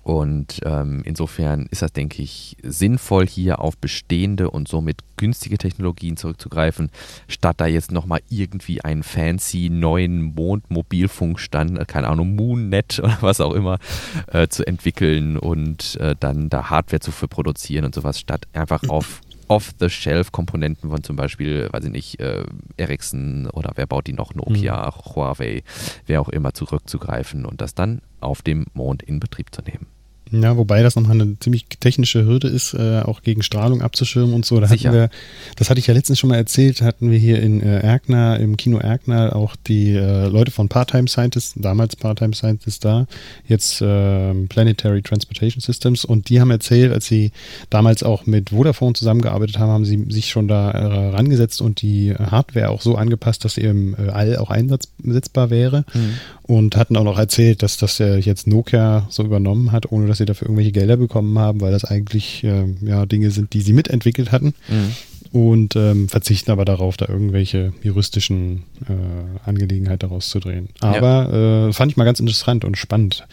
Und ähm, insofern ist das, denke ich, sinnvoll, hier auf bestehende und somit günstige Technologien zurückzugreifen, statt da jetzt nochmal irgendwie einen fancy neuen Mondmobilfunkstand, äh, keine Ahnung, Moonnet oder was auch immer, äh, zu entwickeln und äh, dann da Hardware zu für produzieren und sowas, statt einfach auf Off-the-Shelf-Komponenten von zum Beispiel, weiß ich nicht, äh, Ericsson oder wer baut die noch, Nokia, mhm. Huawei, wer auch immer zurückzugreifen und das dann auf dem Mond in Betrieb zu nehmen. Ja, wobei das nochmal eine ziemlich technische Hürde ist, äh, auch gegen Strahlung abzuschirmen und so. Da Sicher. hatten wir, das hatte ich ja letztens schon mal erzählt, hatten wir hier in äh, Erkner, im Kino Erkner auch die äh, Leute von Part-Time Scientists, damals Part-Time Scientists da, jetzt äh, Planetary Transportation Systems und die haben erzählt, als sie damals auch mit Vodafone zusammengearbeitet haben, haben sie sich schon da äh, rangesetzt und die Hardware auch so angepasst, dass sie im äh, All auch einsetzbar wäre mhm. und hatten auch noch erzählt, dass das ja jetzt Nokia so übernommen hat, ohne dass dass sie dafür irgendwelche Gelder bekommen haben, weil das eigentlich äh, ja Dinge sind, die sie mitentwickelt hatten. Mhm. Und ähm, verzichten aber darauf, da irgendwelche juristischen äh, Angelegenheiten daraus zu drehen. Aber ja. äh, fand ich mal ganz interessant und spannend.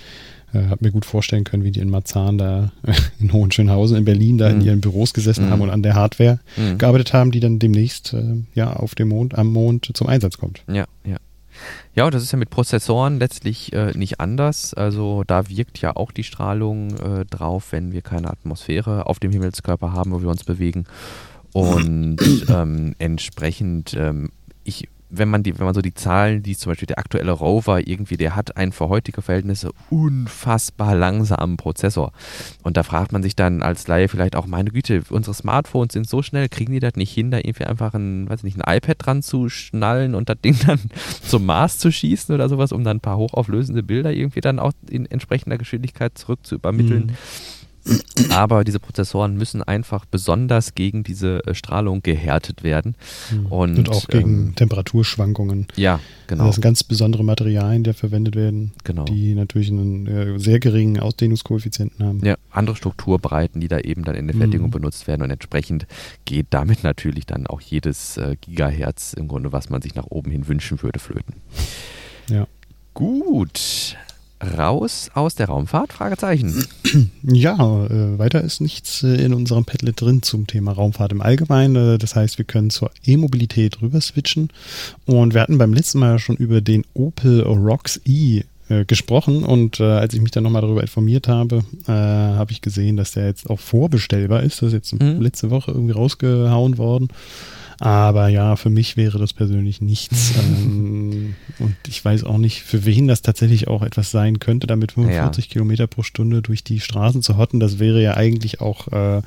Äh, hab mir gut vorstellen können, wie die in Marzahn da in Hohenschönhausen in Berlin da mhm. in ihren Büros gesessen mhm. haben und an der Hardware mhm. gearbeitet haben, die dann demnächst äh, ja auf dem Mond, am Mond zum Einsatz kommt. Ja, ja. Ja, und das ist ja mit Prozessoren letztlich äh, nicht anders. Also da wirkt ja auch die Strahlung äh, drauf, wenn wir keine Atmosphäre auf dem Himmelskörper haben, wo wir uns bewegen. Und ähm, entsprechend, ähm, ich wenn man die, wenn man so die Zahlen, die zum Beispiel der aktuelle Rover irgendwie, der hat einen für heutige Verhältnisse unfassbar langsamen Prozessor. Und da fragt man sich dann als Laie vielleicht auch, meine Güte, unsere Smartphones sind so schnell, kriegen die das nicht hin, da irgendwie einfach ein, weiß nicht, ein iPad dran zu schnallen und das Ding dann zum Mars zu schießen oder sowas, um dann ein paar hochauflösende Bilder irgendwie dann auch in entsprechender Geschwindigkeit zurück zu übermitteln. Mhm. Aber diese Prozessoren müssen einfach besonders gegen diese äh, Strahlung gehärtet werden. Mhm. Und, und, auch gegen ähm, Temperaturschwankungen. Ja, genau. Das sind ganz besondere Materialien, die verwendet werden, genau. die natürlich einen äh, sehr geringen Ausdehnungskoeffizienten haben. Ja, andere Strukturbreiten, die da eben dann in der Fertigung mhm. benutzt werden und entsprechend geht damit natürlich dann auch jedes äh, Gigahertz im Grunde, was man sich nach oben hin wünschen würde, flöten. Ja. Gut raus aus der Raumfahrt? Fragezeichen. Ja, äh, weiter ist nichts äh, in unserem Padlet drin zum Thema Raumfahrt im Allgemeinen. Äh, das heißt, wir können zur E-Mobilität rüber switchen. Und wir hatten beim letzten Mal schon über den Opel Rocks E äh, gesprochen und äh, als ich mich dann nochmal darüber informiert habe, äh, habe ich gesehen, dass der jetzt auch vorbestellbar ist. Das ist jetzt mhm. letzte Woche irgendwie rausgehauen worden. Aber ja, für mich wäre das persönlich nichts. ähm, und ich weiß auch nicht, für wen das tatsächlich auch etwas sein könnte, damit 45 ja. Kilometer pro Stunde durch die Straßen zu hotten. Das wäre ja eigentlich auch, äh,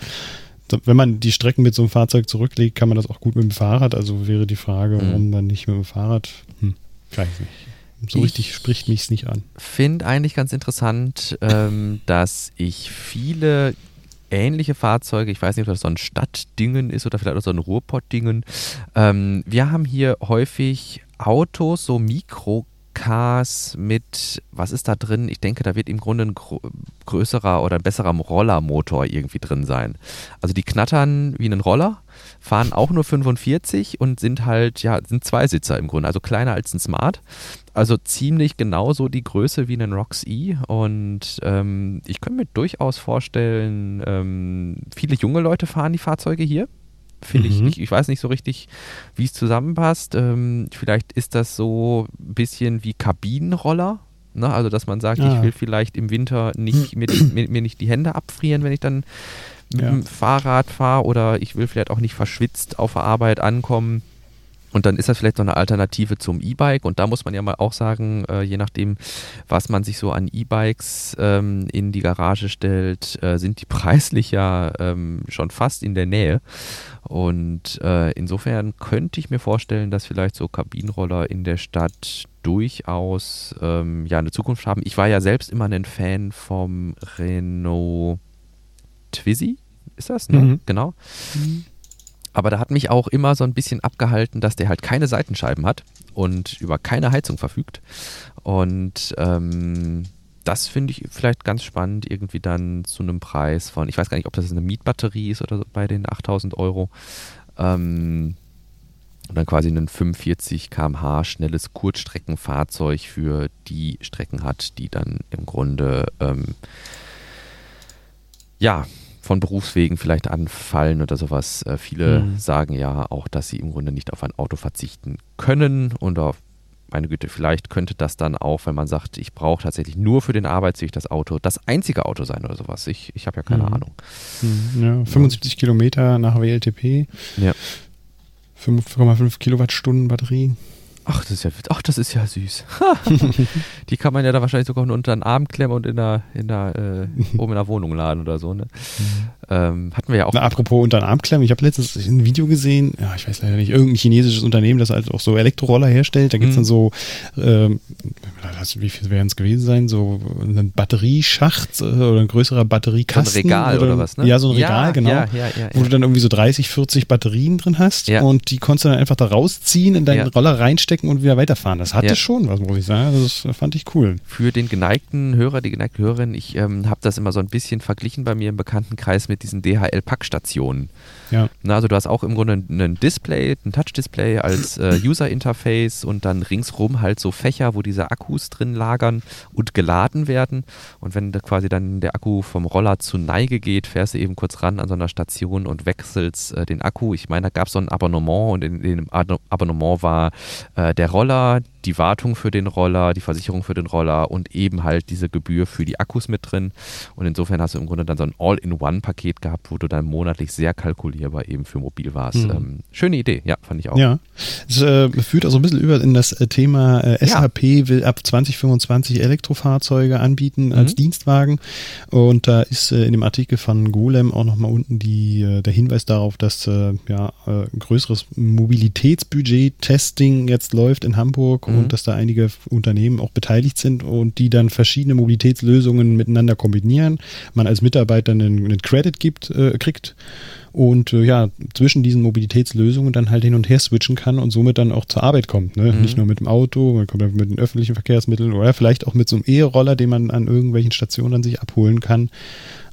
wenn man die Strecken mit so einem Fahrzeug zurücklegt, kann man das auch gut mit dem Fahrrad. Also wäre die Frage, mhm. warum dann nicht mit dem Fahrrad? Hm, weiß nicht. So ich richtig spricht mich es nicht an. Finde eigentlich ganz interessant, ähm, dass ich viele ähnliche Fahrzeuge. Ich weiß nicht, ob das so ein Stadtdingen ist oder vielleicht auch so ein Ruhrpottdingen. Ähm, wir haben hier häufig Autos, so Mikrocars mit, was ist da drin? Ich denke, da wird im Grunde ein größerer oder ein besserer Rollermotor irgendwie drin sein. Also die knattern wie ein Roller, fahren auch nur 45 und sind halt, ja, sind Zweisitzer im Grunde, also kleiner als ein Smart. Also ziemlich genauso die Größe wie ein Rox E. Und ähm, ich könnte mir durchaus vorstellen, ähm, viele junge Leute fahren die Fahrzeuge hier. Finde mhm. ich, ich, ich weiß nicht so richtig, wie es zusammenpasst. Ähm, vielleicht ist das so ein bisschen wie Kabinenroller. Ne? Also, dass man sagt, ah. ich will vielleicht im Winter nicht mir, mir, mir, nicht die Hände abfrieren, wenn ich dann mit ja. dem Fahrrad fahre oder ich will vielleicht auch nicht verschwitzt auf der Arbeit ankommen. Und dann ist das vielleicht so eine Alternative zum E-Bike. Und da muss man ja mal auch sagen, äh, je nachdem, was man sich so an E-Bikes ähm, in die Garage stellt, äh, sind die preislich ja ähm, schon fast in der Nähe. Und äh, insofern könnte ich mir vorstellen, dass vielleicht so Kabinenroller in der Stadt durchaus ähm, ja eine Zukunft haben. Ich war ja selbst immer ein Fan vom Renault Twizy, ist das? Ne? Mhm. Genau. Mhm. Aber da hat mich auch immer so ein bisschen abgehalten, dass der halt keine Seitenscheiben hat und über keine Heizung verfügt. Und ähm, das finde ich vielleicht ganz spannend, irgendwie dann zu einem Preis von, ich weiß gar nicht, ob das eine Mietbatterie ist oder so bei den 8000 Euro. Ähm, und dann quasi ein 45 km/h schnelles Kurzstreckenfahrzeug für die Strecken hat, die dann im Grunde ähm, ja von Berufswegen vielleicht anfallen oder sowas. Äh, viele mhm. sagen ja auch, dass sie im Grunde nicht auf ein Auto verzichten können und auf meine Güte, vielleicht könnte das dann auch, wenn man sagt, ich brauche tatsächlich nur für den Arbeitsweg das Auto, das einzige Auto sein oder sowas. Ich, ich habe ja keine mhm. Ahnung. Mhm. Ja, 75 ja. Kilometer nach WLTP. Ja. 5,5 Kilowattstunden Batterie. Ach, das ist ja, ach, das ist ja süß. die kann man ja da wahrscheinlich sogar nur unter den Arm klemmen und in der, in der, äh, oben in der Wohnung laden oder so. Ne? Mhm. Ähm, hatten wir ja auch. Na, apropos unter den Arm klemmen, ich habe letztens ein Video gesehen, ja, ich weiß leider nicht, irgendein chinesisches Unternehmen, das halt auch so Elektroroller herstellt. Da gibt es mhm. dann so, ähm, wie viel werden es gewesen sein? So ein Batterieschacht äh, oder ein größerer Batteriekasten. So ein Regal oder, oder, was, ne? Ja, so ein Regal, ja, genau. Ja, ja, ja, wo du dann irgendwie so 30, 40 Batterien drin hast und die konntest du dann einfach da rausziehen, in deinen Roller reinstecken reinstecken und wieder weiterfahren. Das hatte ja. schon was, muss ich sagen. Das fand ich cool. Für den geneigten Hörer, die geneigte Hörerin, ich ähm, habe das immer so ein bisschen verglichen bei mir im Bekanntenkreis mit diesen DHL-Packstationen. Ja. Na, also du hast auch im Grunde ein Display, ein Touch-Display als äh, User-Interface und dann ringsrum halt so Fächer, wo diese Akkus drin lagern und geladen werden. Und wenn da quasi dann der Akku vom Roller zu Neige geht, fährst du eben kurz ran an so einer Station und wechselst äh, den Akku. Ich meine, da gab es so ein Abonnement und in, in dem Abonnement war äh, der Roller, die Wartung für den Roller, die Versicherung für den Roller und eben halt diese Gebühr für die Akkus mit drin. Und insofern hast du im Grunde dann so ein All-in-One-Paket gehabt, wo du dann monatlich sehr kalkulierbar eben für mobil warst. Mhm. Ähm, schöne Idee, ja, fand ich auch. Ja, es äh, führt auch so ein bisschen über in das äh, Thema äh, SAP ja. will ab 2025 Elektrofahrzeuge anbieten als mhm. Dienstwagen. Und da ist äh, in dem Artikel von Golem auch nochmal unten die, äh, der Hinweis darauf, dass äh, ja, ein größeres Mobilitätsbudget-Testing jetzt läuft in Hamburg. Mhm und dass da einige Unternehmen auch beteiligt sind und die dann verschiedene Mobilitätslösungen miteinander kombinieren. Man als Mitarbeiter einen, einen Credit gibt, äh, kriegt und äh, ja, zwischen diesen Mobilitätslösungen dann halt hin und her switchen kann und somit dann auch zur Arbeit kommt. Ne? Mhm. Nicht nur mit dem Auto, man kommt mit den öffentlichen Verkehrsmitteln oder vielleicht auch mit so einem E-Roller, den man an irgendwelchen Stationen dann sich abholen kann.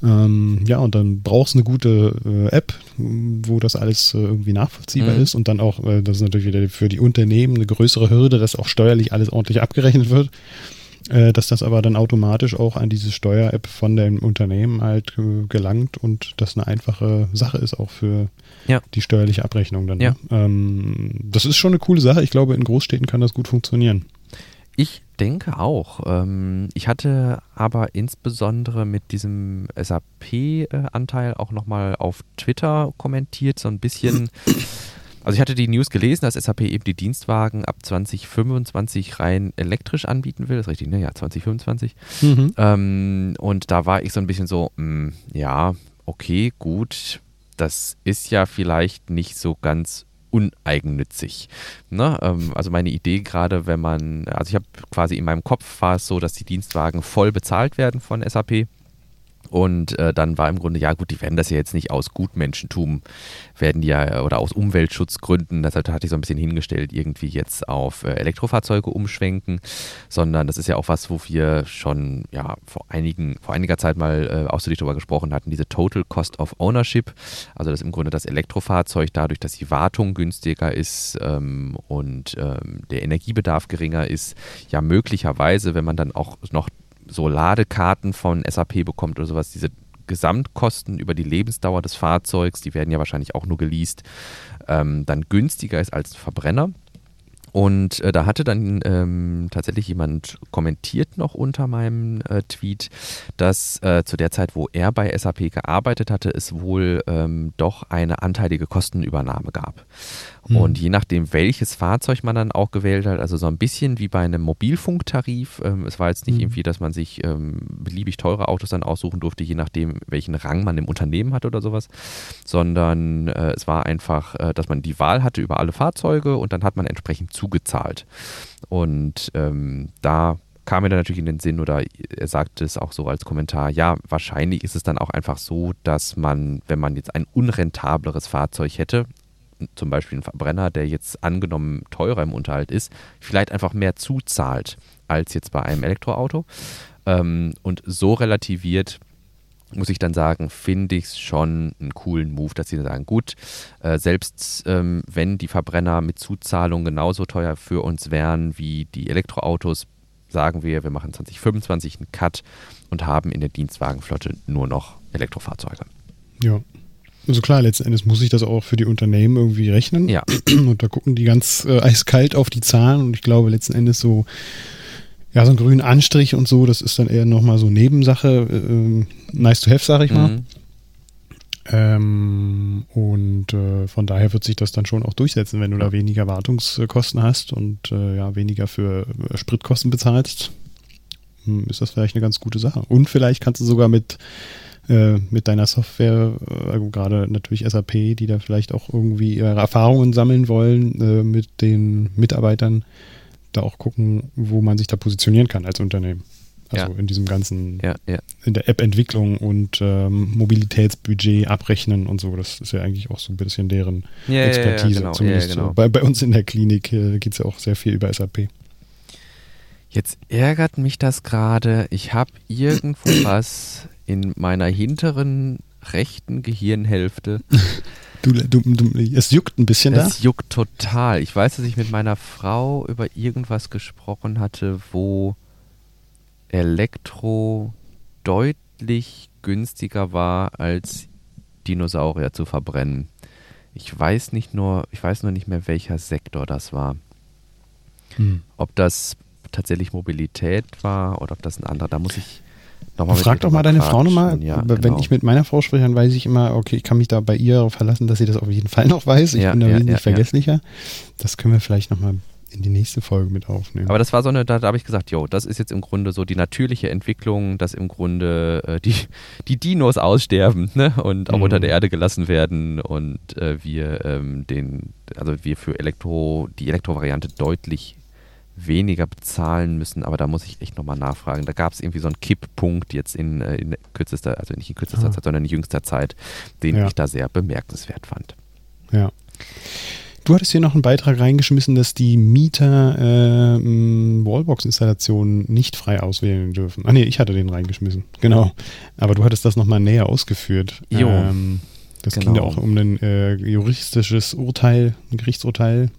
Ähm, ja, und dann brauchst du eine gute äh, App, wo das alles äh, irgendwie nachvollziehbar mhm. ist und dann auch, äh, das ist natürlich wieder für die Unternehmen eine größere Hürde, dass auch steuerlich alles ordentlich abgerechnet wird. Äh, dass das aber dann automatisch auch an diese Steuer-App von dem Unternehmen halt äh, gelangt und das eine einfache Sache ist auch für ja. die steuerliche Abrechnung dann. Ja. Ne? Ähm, das ist schon eine coole Sache. Ich glaube, in Großstädten kann das gut funktionieren. Ich denke auch. Ähm, ich hatte aber insbesondere mit diesem SAP-Anteil auch nochmal auf Twitter kommentiert, so ein bisschen Also ich hatte die News gelesen, dass SAP eben die Dienstwagen ab 2025 rein elektrisch anbieten will. Das ist richtig, ne? Ja, 2025. Mhm. Ähm, und da war ich so ein bisschen so, mh, hm, ja, okay, gut. Das ist ja vielleicht nicht so ganz uneigennützig. Ne? Ähm, also meine Idee gerade, wenn man, also ich habe quasi in meinem Kopf war es so, dass die Dienstwagen voll bezahlt werden von SAP und äh, dann war im Grunde, ja gut, die werden das ja jetzt nicht aus Gutmenschentum, werden ja, oder aus Umweltschutzgründen, das hatte ich so ein bisschen hingestellt, irgendwie jetzt auf äh, Elektrofahrzeuge umschwenken, sondern das ist ja auch was, wo wir schon ja vor einigen, vor einiger Zeit mal äh, ausführlich darüber gesprochen hatten, diese Total Cost of Ownership, also dass im Grunde das Elektrofahrzeug dadurch, dass die Wartung günstiger ist ähm, und ähm, der Energiebedarf geringer ist, ja möglicherweise, wenn man dann auch noch so Ladekarten von SAP bekommt oder sowas, diese Gesamtkosten über die Lebensdauer des Fahrzeugs, die werden ja wahrscheinlich auch nur geleast, ähm, dann günstiger ist als Verbrenner. Und äh, da hatte dann ähm, tatsächlich jemand kommentiert noch unter meinem äh, Tweet, dass äh, zu der Zeit, wo er bei SAP gearbeitet hatte, es wohl ähm, doch eine anteilige Kostenübernahme gab. Mhm. Und je nachdem, welches Fahrzeug man dann auch gewählt hat, also so ein bisschen wie bei einem Mobilfunktarif, ähm, es war jetzt nicht mhm. irgendwie, dass man sich ähm, beliebig teure Autos dann aussuchen durfte, je nachdem, welchen Rang man im Unternehmen hat oder sowas, sondern äh, es war einfach, äh, dass man die Wahl hatte über alle Fahrzeuge und dann hat man entsprechend zugezahlt. Und ähm, da kam mir dann natürlich in den Sinn oder er sagte es auch so als Kommentar, ja, wahrscheinlich ist es dann auch einfach so, dass man, wenn man jetzt ein unrentableres Fahrzeug hätte, zum Beispiel ein Verbrenner, der jetzt angenommen teurer im Unterhalt ist, vielleicht einfach mehr zuzahlt als jetzt bei einem Elektroauto. Ähm, und so relativiert muss ich dann sagen, finde ich es schon einen coolen Move, dass sie sagen, gut, äh, selbst ähm, wenn die Verbrenner mit Zuzahlung genauso teuer für uns wären wie die Elektroautos, sagen wir, wir machen 2025 einen Cut und haben in der Dienstwagenflotte nur noch Elektrofahrzeuge. Ja. Also klar, letzten Endes muss ich das auch für die Unternehmen irgendwie rechnen. Ja. Und da gucken die ganz äh, eiskalt auf die Zahlen und ich glaube letzten Endes so ja, so einen grünen Anstrich und so, das ist dann eher nochmal so Nebensache, äh, nice to have, sag ich mal. Mhm. Ähm, und äh, von daher wird sich das dann schon auch durchsetzen, wenn du da weniger Wartungskosten hast und äh, ja, weniger für äh, Spritkosten bezahlst, hm, ist das vielleicht eine ganz gute Sache. Und vielleicht kannst du sogar mit, äh, mit deiner Software, äh, gerade natürlich SAP, die da vielleicht auch irgendwie ihre Erfahrungen sammeln wollen, äh, mit den Mitarbeitern, da auch gucken, wo man sich da positionieren kann als Unternehmen. Also ja. in diesem ganzen, ja, ja. in der App-Entwicklung und ähm, Mobilitätsbudget abrechnen und so. Das ist ja eigentlich auch so ein bisschen deren Expertise. Genau. Zumindest genau. so. bei, bei, uns in der Klinik äh, geht es ja auch sehr viel über SAP. Jetzt ärgert mich das gerade. Ich habe irgendwo was in meiner hinteren rechten Gehirnhälfte. Du, du, du, es juckt ein bisschen es da? Es juckt total. Ich weiß, dass ich mit meiner Frau über irgendwas gesprochen hatte, wo Elektro deutlich günstiger war, als Dinosaurier zu verbrennen. Ich weiß nicht nur, ich weiß nur nicht mehr, welcher Sektor das war. Hm. Ob das tatsächlich Mobilität war oder ob das ein anderer, da muss ich Nochmal Frag doch mal deine Frau nochmal. Ja, wenn genau. ich mit meiner Frau spreche, dann weiß ich immer, okay, ich kann mich da bei ihr verlassen, dass sie das auf jeden Fall noch weiß. Ich ja, bin da ja, wesentlich vergesslicher. Das können wir vielleicht nochmal in die nächste Folge mit aufnehmen. Aber das war so eine, da, da habe ich gesagt, jo, das ist jetzt im Grunde so die natürliche Entwicklung, dass im Grunde äh, die, die Dinos aussterben ne? und auch mhm. unter der Erde gelassen werden und äh, wir ähm, den, also wir für Elektro, die Elektrovariante deutlich weniger bezahlen müssen, aber da muss ich echt nochmal nachfragen. Da gab es irgendwie so einen Kipppunkt jetzt in, äh, in kürzester, also nicht in kürzester ah. Zeit, sondern in jüngster Zeit, den ja. ich da sehr bemerkenswert fand. Ja. Du hattest hier noch einen Beitrag reingeschmissen, dass die Mieter äh, Wallbox-Installationen nicht frei auswählen dürfen. Ah nee, ich hatte den reingeschmissen. Genau. Aber du hattest das nochmal näher ausgeführt. Jo. Ähm, das genau. ging ja auch um ein äh, juristisches Urteil, ein Gerichtsurteil.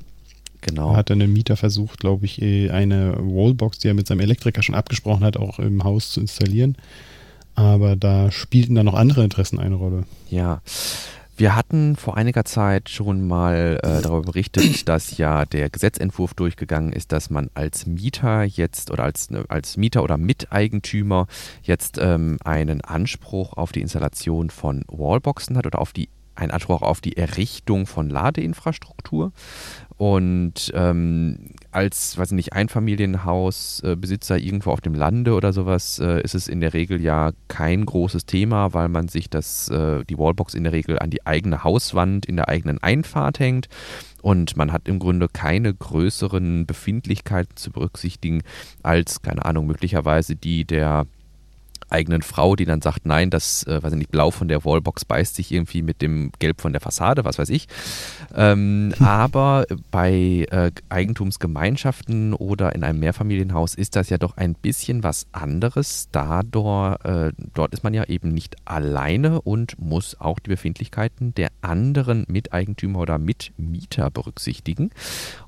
Genau. Hat dann ein Mieter versucht, glaube ich, eh, eine Wallbox, die er mit seinem Elektriker schon abgesprochen hat, auch im Haus zu installieren. Aber da spielten dann noch andere Interessen eine Rolle. Ja. Wir hatten vor einiger Zeit schon mal äh, darüber berichtet, dass ja der Gesetzentwurf durchgegangen ist, dass man als Mieter jetzt oder als, ne, als Mieter oder Miteigentümer jetzt ähm, einen Anspruch auf die Installation von Wallboxen hat oder auf die einen Anspruch auf die Errichtung von Ladeinfrastruktur. Und ähm, als, weiß nicht, Einfamilienhausbesitzer äh, irgendwo auf dem Lande oder sowas äh, ist es in der Regel ja kein großes Thema, weil man sich das, äh, die Wallbox in der Regel an die eigene Hauswand in der eigenen Einfahrt hängt. Und man hat im Grunde keine größeren Befindlichkeiten zu berücksichtigen als, keine Ahnung, möglicherweise die der eigenen Frau, die dann sagt, nein, das, äh, weiß ich nicht, Blau von der Wallbox beißt sich irgendwie mit dem Gelb von der Fassade, was weiß ich. Ähm, aber bei äh, Eigentumsgemeinschaften oder in einem Mehrfamilienhaus ist das ja doch ein bisschen was anderes. Da dort, äh, dort ist man ja eben nicht alleine und muss auch die Befindlichkeiten der anderen Miteigentümer oder Mitmieter berücksichtigen.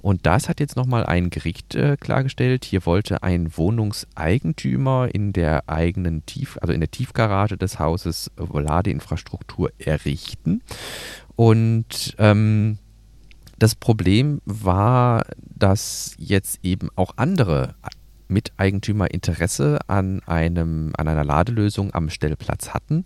Und das hat jetzt nochmal ein Gericht äh, klargestellt. Hier wollte ein Wohnungseigentümer in der eigenen Tief, also in der Tiefgarage des Hauses Ladeinfrastruktur errichten. Und ähm, das Problem war, dass jetzt eben auch andere Miteigentümer Interesse an einem an einer Ladelösung am Stellplatz hatten.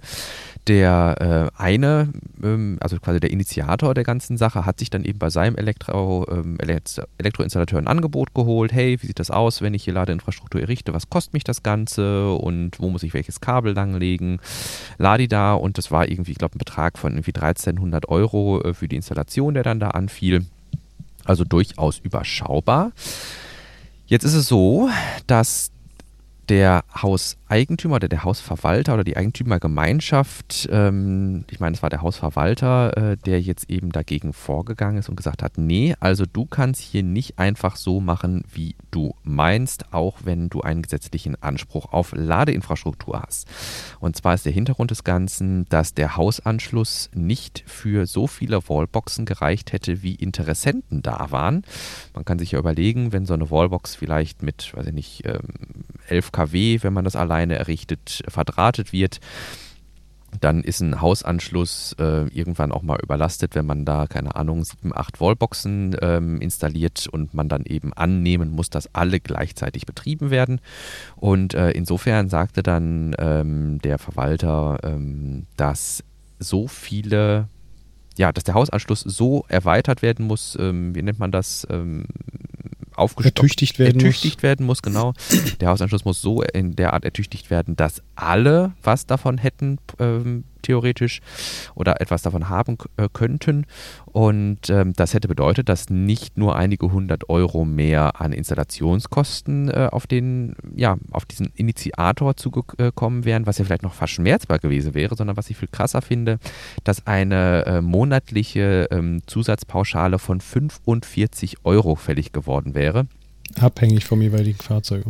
Der äh, eine, ähm, also quasi der Initiator der ganzen Sache, hat sich dann eben bei seinem Elektro, ähm, Elektroinstallateur ein Angebot geholt. Hey, wie sieht das aus, wenn ich hier Ladeinfrastruktur errichte? Was kostet mich das Ganze und wo muss ich welches Kabel langlegen? Ladi da und das war irgendwie, ich glaube, ein Betrag von irgendwie 1300 Euro äh, für die Installation, der dann da anfiel. Also durchaus überschaubar. Jetzt ist es so, dass der Hauseigentümer oder der Hausverwalter oder die Eigentümergemeinschaft, ähm, ich meine, es war der Hausverwalter, äh, der jetzt eben dagegen vorgegangen ist und gesagt hat, nee, also du kannst hier nicht einfach so machen, wie du meinst, auch wenn du einen gesetzlichen Anspruch auf Ladeinfrastruktur hast. Und zwar ist der Hintergrund des Ganzen, dass der Hausanschluss nicht für so viele Wallboxen gereicht hätte, wie Interessenten da waren. Man kann sich ja überlegen, wenn so eine Wallbox vielleicht mit, weiß ich nicht, 11 ähm, kW, wenn man das alleine errichtet, verdrahtet wird, dann ist ein Hausanschluss äh, irgendwann auch mal überlastet, wenn man da, keine Ahnung, sieben, acht Wallboxen ähm, installiert und man dann eben annehmen muss, dass alle gleichzeitig betrieben werden. Und äh, insofern sagte dann ähm, der Verwalter, ähm, dass so viele ja, dass der Hausanschluss so erweitert werden muss, ähm, wie nennt man das, ähm, aufgestockt, ertüchtigt werden ertüchtigt muss. werden muss, genau. Der Hausanschluss muss so in der Art ertüchtigt werden, dass alle was davon hätten, ähm, theoretisch, oder etwas davon haben äh, könnten. Und ähm, das hätte bedeutet, dass nicht nur einige hundert Euro mehr an Installationskosten äh, auf den, ja, auf diesen Initiator zugekommen wären, was ja vielleicht noch verschmerzbar gewesen wäre, sondern was ich viel krasser finde, dass eine äh, monatliche ähm, Zusatzpauschale von 45 Euro fällig geworden wäre. Abhängig vom jeweiligen Fahrzeug.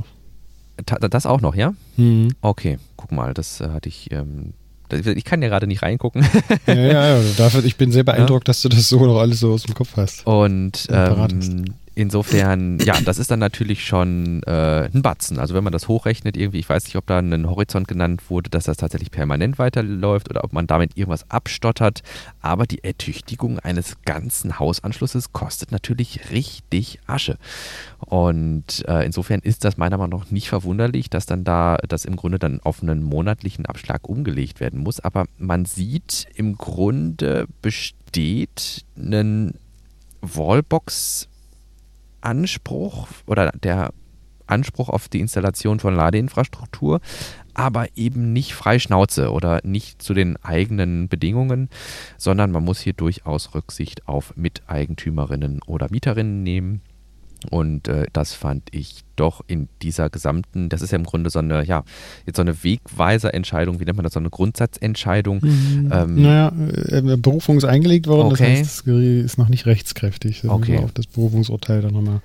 Das auch noch, ja? Mhm. Okay, guck mal, das äh, hatte ich ähm, ich kann ja gerade nicht reingucken. ja, ja, ja. Dafür, ich bin sehr beeindruckt, ja. dass du das so noch alles so aus dem Kopf hast. Und ähm, insofern, ja, das ist dann natürlich schon äh, ein Batzen. Also wenn man das hochrechnet, irgendwie, ich weiß nicht, ob da ein Horizont genannt wurde, dass das tatsächlich permanent weiterläuft oder ob man damit irgendwas abstottert. Aber die Ertüchtigung eines ganzen Hausanschlusses kostet natürlich richtig Asche. Und äh, insofern ist das meiner Meinung nach nicht verwunderlich, dass dann da das im Grunde dann auf einen monatlichen Abschlag umgelegt werden muss. Aber man sieht im Grunde besteht ein Wallbox Anspruch oder der Anspruch auf die Installation von Ladeinfrastruktur, aber eben nicht frei Schnauze oder nicht zu den eigenen Bedingungen, sondern man muss hier durchaus Rücksicht auf Miteigentümerinnen oder Mieterinnen nehmen. Und äh, das fand ich doch in dieser gesamten, das ist ja im Grunde so eine, ja, jetzt so eine Wegweiser-Entscheidung, wie nennt man das, so eine Grundsatzentscheidung. Mhm. Ähm, naja, äh, Berufung ist eingelegt worden, okay. das heißt, das ist noch nicht rechtskräftig. Das okay. Auf das Berufungsurteil dann nochmal.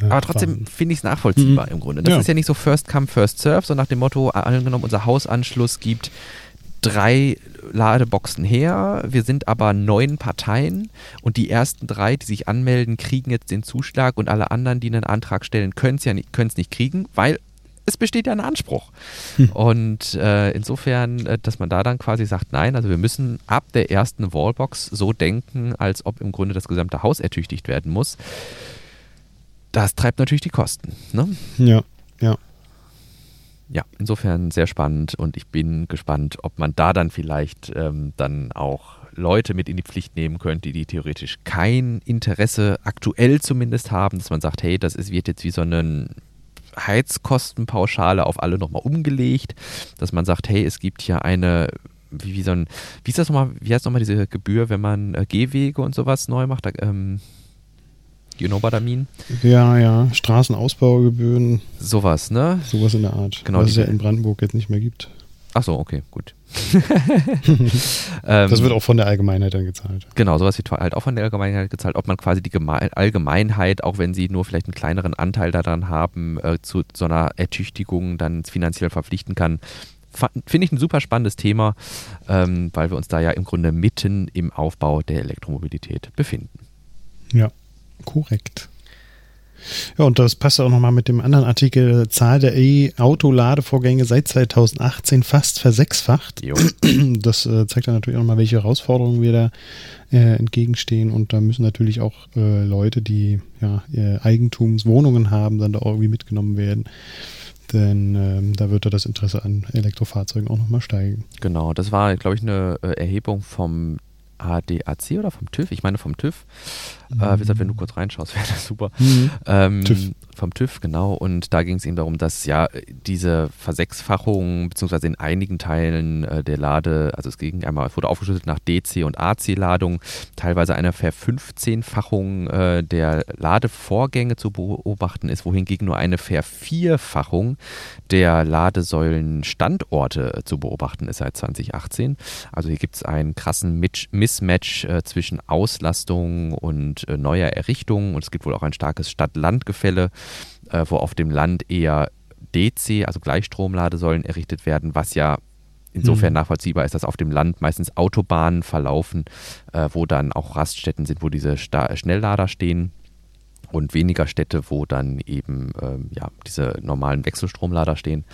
Äh, Aber trotzdem finde ich es nachvollziehbar mhm. im Grunde. Das ja. ist ja nicht so First Come, First Serve, so nach dem Motto, angenommen, unser Hausanschluss gibt drei Ladeboxen her. Wir sind aber neun Parteien und die ersten drei, die sich anmelden, kriegen jetzt den Zuschlag und alle anderen, die einen Antrag stellen, können es ja nicht, nicht kriegen, weil es besteht ja ein Anspruch. Hm. Und äh, insofern, äh, dass man da dann quasi sagt, nein, also wir müssen ab der ersten Wallbox so denken, als ob im Grunde das gesamte Haus ertüchtigt werden muss. Das treibt natürlich die Kosten. Ne? Ja, ja ja, insofern sehr spannend und ich bin gespannt, ob man da dann vielleicht ähm, dann auch Leute mit in die Pflicht nehmen könnte, die theoretisch kein Interesse aktuell zumindest haben, dass man sagt, hey, das ist, wird jetzt wie so eine Heizkostenpauschale auf alle nochmal umgelegt, dass man sagt, hey, es gibt hier eine wie, wie so ein, wie ist das nochmal, wie heißt nochmal diese Gebühr, wenn man äh, Gehwege und sowas neu macht? Da, ähm, You know what I mean? Ja, ja. Straßenausbaugebühren. Sowas, ne? Sowas in der Art. Genau. Was es ja in Brandenburg jetzt nicht mehr gibt. Ach so, okay, gut. das wird auch von der Allgemeinheit dann gezahlt. Genau, sowas wird halt auch von der Allgemeinheit gezahlt. Ob man quasi die Allgemeinheit, auch wenn sie nur vielleicht einen kleineren Anteil daran haben, äh, zu so einer Ertüchtigung dann finanziell verpflichten kann, finde ich ein super spannendes Thema, ähm, weil wir uns da ja im Grunde mitten im Aufbau der Elektromobilität befinden. Ja. Korrekt. Ja, und das passt auch nochmal mit dem anderen Artikel. Zahl der E-Auto-Ladevorgänge seit 2018 fast versechsfacht. Jo. Das äh, zeigt dann natürlich auch nochmal, welche Herausforderungen wir da äh, entgegenstehen. Und da müssen natürlich auch äh, Leute, die ja, Eigentumswohnungen haben, dann da irgendwie mitgenommen werden. Denn ähm, da wird da das Interesse an Elektrofahrzeugen auch nochmal steigen. Genau, das war, glaube ich, eine äh, Erhebung vom ADAC oder vom TÜV? Ich meine vom TÜV. Mhm. Äh, wie gesagt, wenn du kurz reinschaust, wäre das super. Mhm. Ähm, TÜV. Vom TÜV, genau. Und da ging es eben darum, dass ja diese Versechsfachung, beziehungsweise in einigen Teilen äh, der Lade, also es ging einmal, es wurde aufgeschlüsselt nach DC- und AC-Ladung, teilweise eine Ver-15-Fachung äh, der Ladevorgänge zu beobachten ist, wohingegen nur eine Ver-4-Fachung der Ladesäulenstandorte zu beobachten ist seit 2018. Also hier gibt es einen krassen Mismatch äh, zwischen Auslastung und äh, neuer Errichtung und es gibt wohl auch ein starkes Stadt-Land-Gefälle äh, wo auf dem Land eher DC, also Gleichstromladesäulen errichtet werden, was ja insofern mhm. nachvollziehbar ist, dass auf dem Land meistens Autobahnen verlaufen, äh, wo dann auch Raststätten sind, wo diese Sta Schnelllader stehen und weniger Städte, wo dann eben ähm, ja, diese normalen Wechselstromlader stehen.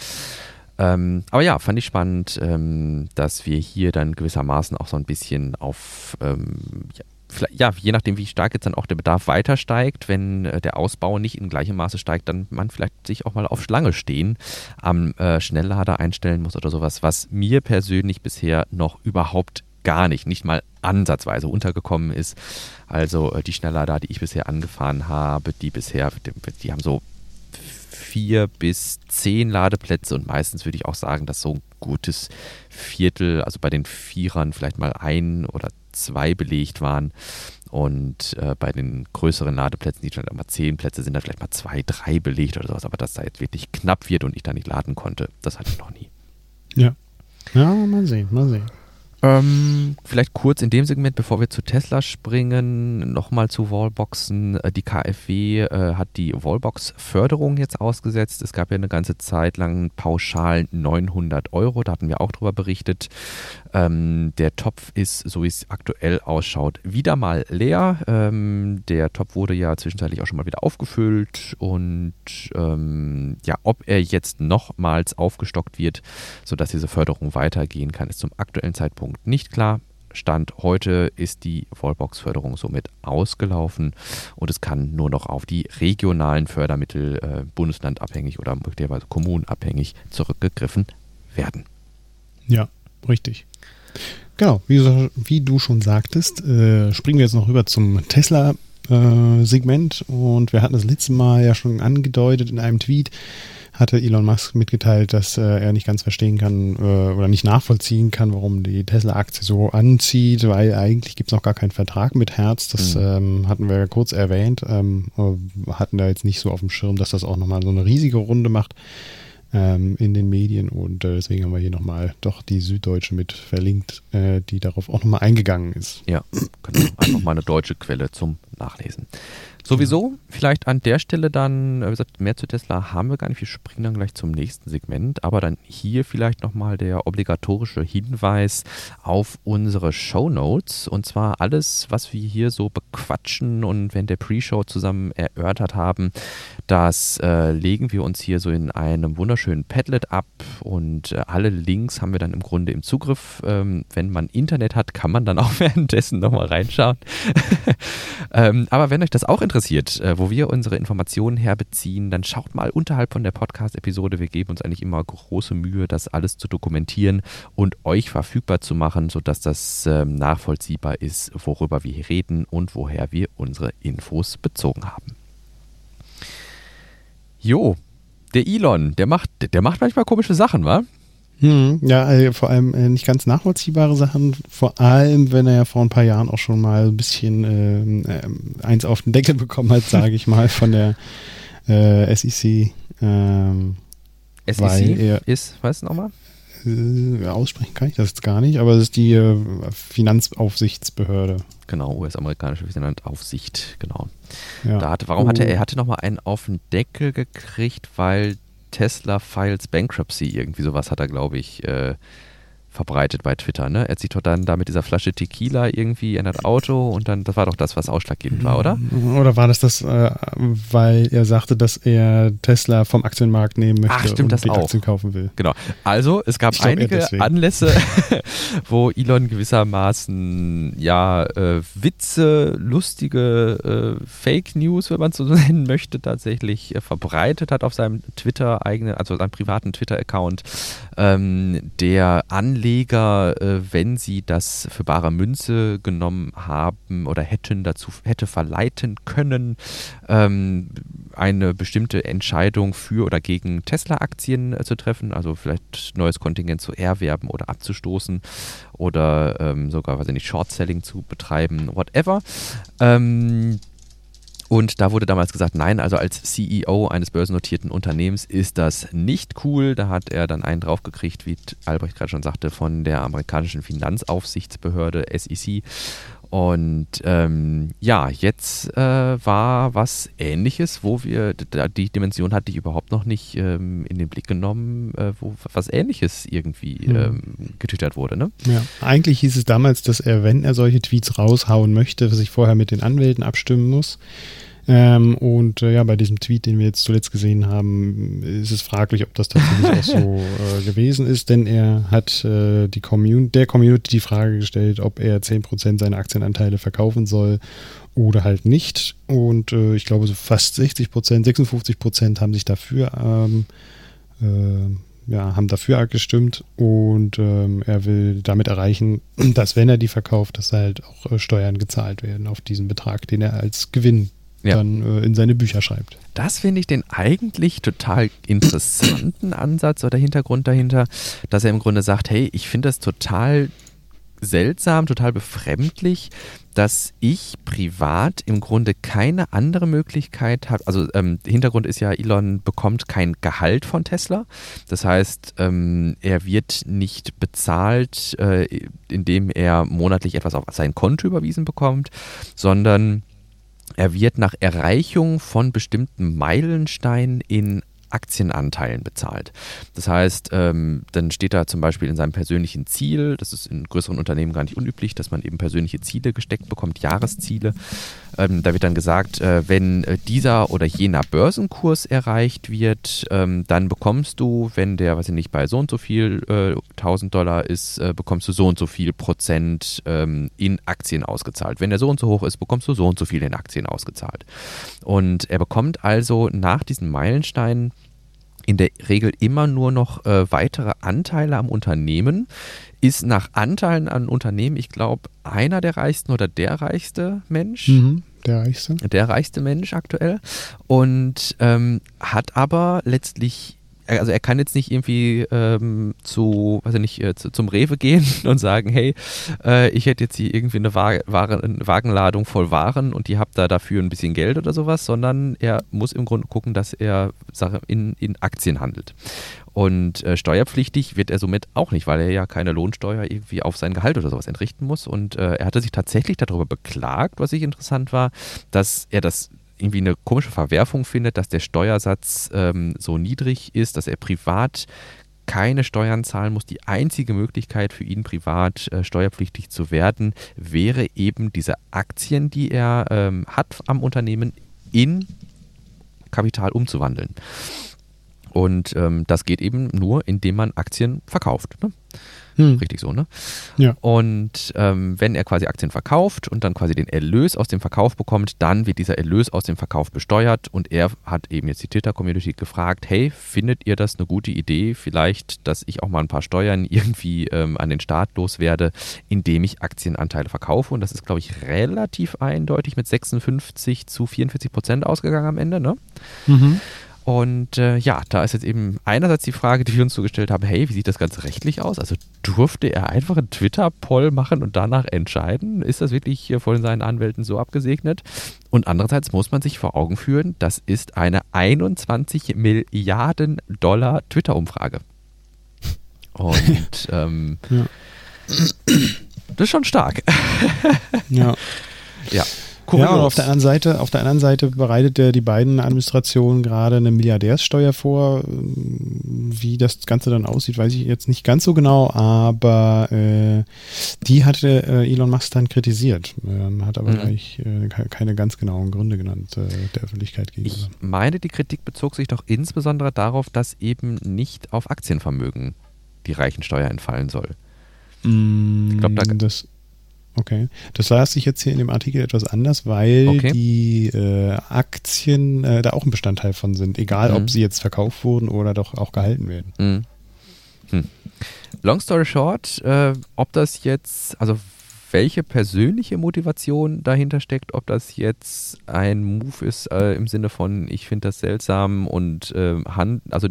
Ähm, aber ja, fand ich spannend, ähm, dass wir hier dann gewissermaßen auch so ein bisschen auf ähm, ja, ja, je nachdem, wie stark jetzt dann auch der Bedarf weiter steigt, wenn äh, der Ausbau nicht in gleichem Maße steigt, dann man vielleicht sich auch mal auf Schlange stehen am äh, Schnelllader einstellen muss oder sowas, was mir persönlich bisher noch überhaupt gar nicht, nicht mal ansatzweise untergekommen ist. Also äh, die Schnelllader, die ich bisher angefahren habe, die bisher, die, haben so vier bis zehn Ladeplätze und meistens würde ich auch sagen, dass so ein gutes Viertel, also bei den Vierern vielleicht mal ein oder zwei belegt waren. Und äh, bei den größeren Ladeplätzen, die schon mal zehn Plätze sind, da vielleicht mal zwei, drei belegt oder sowas. Aber dass da jetzt wirklich knapp wird und ich da nicht laden konnte, das hatte ich noch nie. Ja. Ja, mal sehen, mal sehen. Ähm, vielleicht kurz in dem Segment, bevor wir zu Tesla springen, nochmal zu Wallboxen. Äh, die KfW äh, hat die Wallbox-Förderung jetzt ausgesetzt. Es gab ja eine ganze Zeit lang pauschal 900 Euro, da hatten wir auch drüber berichtet. Ähm, der Topf ist, so wie es aktuell ausschaut, wieder mal leer. Ähm, der Topf wurde ja zwischenzeitlich auch schon mal wieder aufgefüllt und ähm, ja, ob er jetzt nochmals aufgestockt wird, sodass diese Förderung weitergehen kann, ist zum aktuellen Zeitpunkt nicht klar. Stand heute ist die Wallbox-Förderung somit ausgelaufen und es kann nur noch auf die regionalen Fördermittel äh, bundeslandabhängig oder möglicherweise kommunabhängig zurückgegriffen werden. Ja, richtig. Genau, wie, wie du schon sagtest, äh, springen wir jetzt noch rüber zum Tesla-Segment. Äh, und wir hatten das letzte Mal ja schon angedeutet in einem Tweet, hatte Elon Musk mitgeteilt, dass äh, er nicht ganz verstehen kann äh, oder nicht nachvollziehen kann, warum die Tesla-Aktie so anzieht, weil eigentlich gibt es noch gar keinen Vertrag mit Herz. Das mhm. ähm, hatten wir ja kurz erwähnt, ähm, hatten da jetzt nicht so auf dem Schirm, dass das auch nochmal so eine riesige Runde macht ähm, in den Medien und äh, deswegen haben wir hier nochmal doch die Süddeutsche mit verlinkt, äh, die darauf auch nochmal eingegangen ist. Ja, genau. Einfach mal eine deutsche Quelle zum Nachlesen. Sowieso, vielleicht an der Stelle dann, äh, wie gesagt, mehr zu Tesla haben wir gar nicht. Wir springen dann gleich zum nächsten Segment. Aber dann hier vielleicht nochmal der obligatorische Hinweis auf unsere Show Notes. Und zwar alles, was wir hier so bequatschen und während der Pre-Show zusammen erörtert haben, das äh, legen wir uns hier so in einem wunderschönen Padlet ab. Und äh, alle Links haben wir dann im Grunde im Zugriff. Ähm, wenn man Internet hat, kann man dann auch währenddessen nochmal reinschauen. ähm, aber wenn euch das auch interessiert, interessiert, äh, wo wir unsere Informationen herbeziehen, dann schaut mal unterhalb von der Podcast-Episode. Wir geben uns eigentlich immer große Mühe, das alles zu dokumentieren und euch verfügbar zu machen, sodass das ähm, nachvollziehbar ist, worüber wir hier reden und woher wir unsere Infos bezogen haben. Jo, der Elon, der macht, der macht manchmal komische Sachen, wa? Hm, ja, äh, vor allem äh, nicht ganz nachvollziehbare Sachen, vor allem wenn er ja vor ein paar Jahren auch schon mal ein bisschen äh, eins auf den Deckel bekommen hat, sage ich mal, von der äh, SEC. Ähm, SEC er, ist, weißt du nochmal? Äh, aussprechen kann ich das jetzt gar nicht, aber es ist die äh, Finanzaufsichtsbehörde. Genau, US-amerikanische Finanzaufsicht, genau. Ja. Da hatte, warum hatte er, er hatte nochmal einen auf den Deckel gekriegt, weil Tesla Files Bankruptcy, irgendwie sowas hat er, glaube ich, äh, verbreitet bei Twitter. Ne? Er sieht doch dann da mit dieser Flasche Tequila irgendwie in das Auto und dann, das war doch das, was ausschlaggebend war, oder? Oder war das das, äh, weil er sagte, dass er Tesla vom Aktienmarkt nehmen möchte Ach, stimmt, und das die auch. Aktien kaufen will? Genau. Also, es gab glaub, einige Anlässe, wo Elon gewissermaßen, ja, äh, Witze, lustige äh, Fake News, wenn man es so nennen möchte, tatsächlich äh, verbreitet hat auf seinem Twitter eigenen, also seinem privaten Twitter-Account, ähm, der Anlässe Anleger, äh, wenn sie das für bare Münze genommen haben oder hätten dazu hätte verleiten können, ähm, eine bestimmte Entscheidung für oder gegen Tesla-Aktien äh, zu treffen, also vielleicht neues Kontingent zu erwerben oder abzustoßen oder ähm, sogar, weiß ich nicht, Short-Selling zu betreiben, whatever. Ähm, und da wurde damals gesagt, nein, also als CEO eines börsennotierten Unternehmens ist das nicht cool. Da hat er dann einen draufgekriegt, wie Albrecht gerade schon sagte, von der amerikanischen Finanzaufsichtsbehörde SEC. Und ähm, ja, jetzt äh, war was Ähnliches, wo wir, die Dimension hatte ich überhaupt noch nicht ähm, in den Blick genommen, äh, wo was Ähnliches irgendwie mhm. ähm, getwittert wurde. Ne? Ja, eigentlich hieß es damals, dass er, wenn er solche Tweets raushauen möchte, sich vorher mit den Anwälten abstimmen muss. Ähm, und äh, ja, bei diesem Tweet, den wir jetzt zuletzt gesehen haben, ist es fraglich, ob das tatsächlich auch so äh, gewesen ist, denn er hat äh, die Commun der Community die Frage gestellt, ob er 10% seiner Aktienanteile verkaufen soll oder halt nicht. Und äh, ich glaube, so fast 60%, 56% haben sich dafür ähm, äh, ja, haben dafür gestimmt und ähm, er will damit erreichen, dass wenn er die verkauft, dass halt auch äh, Steuern gezahlt werden auf diesen Betrag, den er als Gewinn ja. dann äh, in seine Bücher schreibt. Das finde ich den eigentlich total interessanten Ansatz oder Hintergrund dahinter, dass er im Grunde sagt, hey, ich finde das total seltsam, total befremdlich, dass ich privat im Grunde keine andere Möglichkeit habe. Also ähm, Hintergrund ist ja, Elon bekommt kein Gehalt von Tesla. Das heißt, ähm, er wird nicht bezahlt, äh, indem er monatlich etwas auf sein Konto überwiesen bekommt, sondern er wird nach Erreichung von bestimmten Meilensteinen in Aktienanteilen bezahlt. Das heißt, ähm, dann steht da zum Beispiel in seinem persönlichen Ziel, das ist in größeren Unternehmen gar nicht unüblich, dass man eben persönliche Ziele gesteckt bekommt, Jahresziele. Ähm, da wird dann gesagt, äh, wenn äh, dieser oder jener Börsenkurs erreicht wird, ähm, dann bekommst du, wenn der, weiß ich nicht, bei so und so viel äh, 1000 Dollar ist, äh, bekommst du so und so viel Prozent ähm, in Aktien ausgezahlt. Wenn der so und so hoch ist, bekommst du so und so viel in Aktien ausgezahlt. Und er bekommt also nach diesen Meilensteinen in der Regel immer nur noch äh, weitere Anteile am Unternehmen, ist nach Anteilen an Unternehmen, ich glaube, einer der reichsten oder der reichste Mensch. Mhm, der reichste. Der reichste Mensch aktuell. Und ähm, hat aber letztlich also er kann jetzt nicht irgendwie ähm, zu, weiß ich nicht, äh, zu, zum Rewe gehen und sagen, hey, äh, ich hätte jetzt hier irgendwie eine, Wa Ware, eine Wagenladung voll Waren und die habt da dafür ein bisschen Geld oder sowas, sondern er muss im Grunde gucken, dass er Sache in, in Aktien handelt. Und äh, steuerpflichtig wird er somit auch nicht, weil er ja keine Lohnsteuer irgendwie auf sein Gehalt oder sowas entrichten muss. Und äh, er hatte sich tatsächlich darüber beklagt, was ich interessant war, dass er das irgendwie eine komische Verwerfung findet, dass der Steuersatz ähm, so niedrig ist, dass er privat keine Steuern zahlen muss. Die einzige Möglichkeit für ihn privat äh, steuerpflichtig zu werden, wäre eben diese Aktien, die er ähm, hat am Unternehmen, in Kapital umzuwandeln. Und ähm, das geht eben nur, indem man Aktien verkauft. Ne? Hm. Richtig so, ne? Ja. Und ähm, wenn er quasi Aktien verkauft und dann quasi den Erlös aus dem Verkauf bekommt, dann wird dieser Erlös aus dem Verkauf besteuert und er hat eben jetzt die Twitter-Community gefragt, hey, findet ihr das eine gute Idee, vielleicht, dass ich auch mal ein paar Steuern irgendwie ähm, an den Staat loswerde, indem ich Aktienanteile verkaufe und das ist, glaube ich, relativ eindeutig mit 56 zu 44 Prozent ausgegangen am Ende, ne? Mhm. Und äh, ja, da ist jetzt eben einerseits die Frage, die wir uns so gestellt haben, hey, wie sieht das Ganze rechtlich aus? Also durfte er einfach einen Twitter-Poll machen und danach entscheiden? Ist das wirklich von seinen Anwälten so abgesegnet? Und andererseits muss man sich vor Augen führen, das ist eine 21 Milliarden Dollar Twitter-Umfrage. Und ähm, ja. das ist schon stark. ja. Ja. Kurios. Ja, und auf der anderen Seite, auf der anderen Seite bereitet der, die beiden Administrationen gerade eine Milliardärssteuer vor. Wie das Ganze dann aussieht, weiß ich jetzt nicht ganz so genau, aber äh, die hatte äh, Elon Musk dann kritisiert. Ähm, hat aber mhm. eigentlich äh, keine ganz genauen Gründe genannt äh, der Öffentlichkeit gegenüber. Ich meine, die Kritik bezog sich doch insbesondere darauf, dass eben nicht auf Aktienvermögen die Reichensteuer entfallen soll. Mm, ich glaube, da das Okay. Das las ich jetzt hier in dem Artikel etwas anders, weil okay. die äh, Aktien äh, da auch ein Bestandteil von sind, egal mhm. ob sie jetzt verkauft wurden oder doch auch gehalten werden. Mhm. Hm. Long story short, äh, ob das jetzt, also welche persönliche Motivation dahinter steckt, ob das jetzt ein Move ist äh, im Sinne von, ich finde das seltsam und äh, Hand, also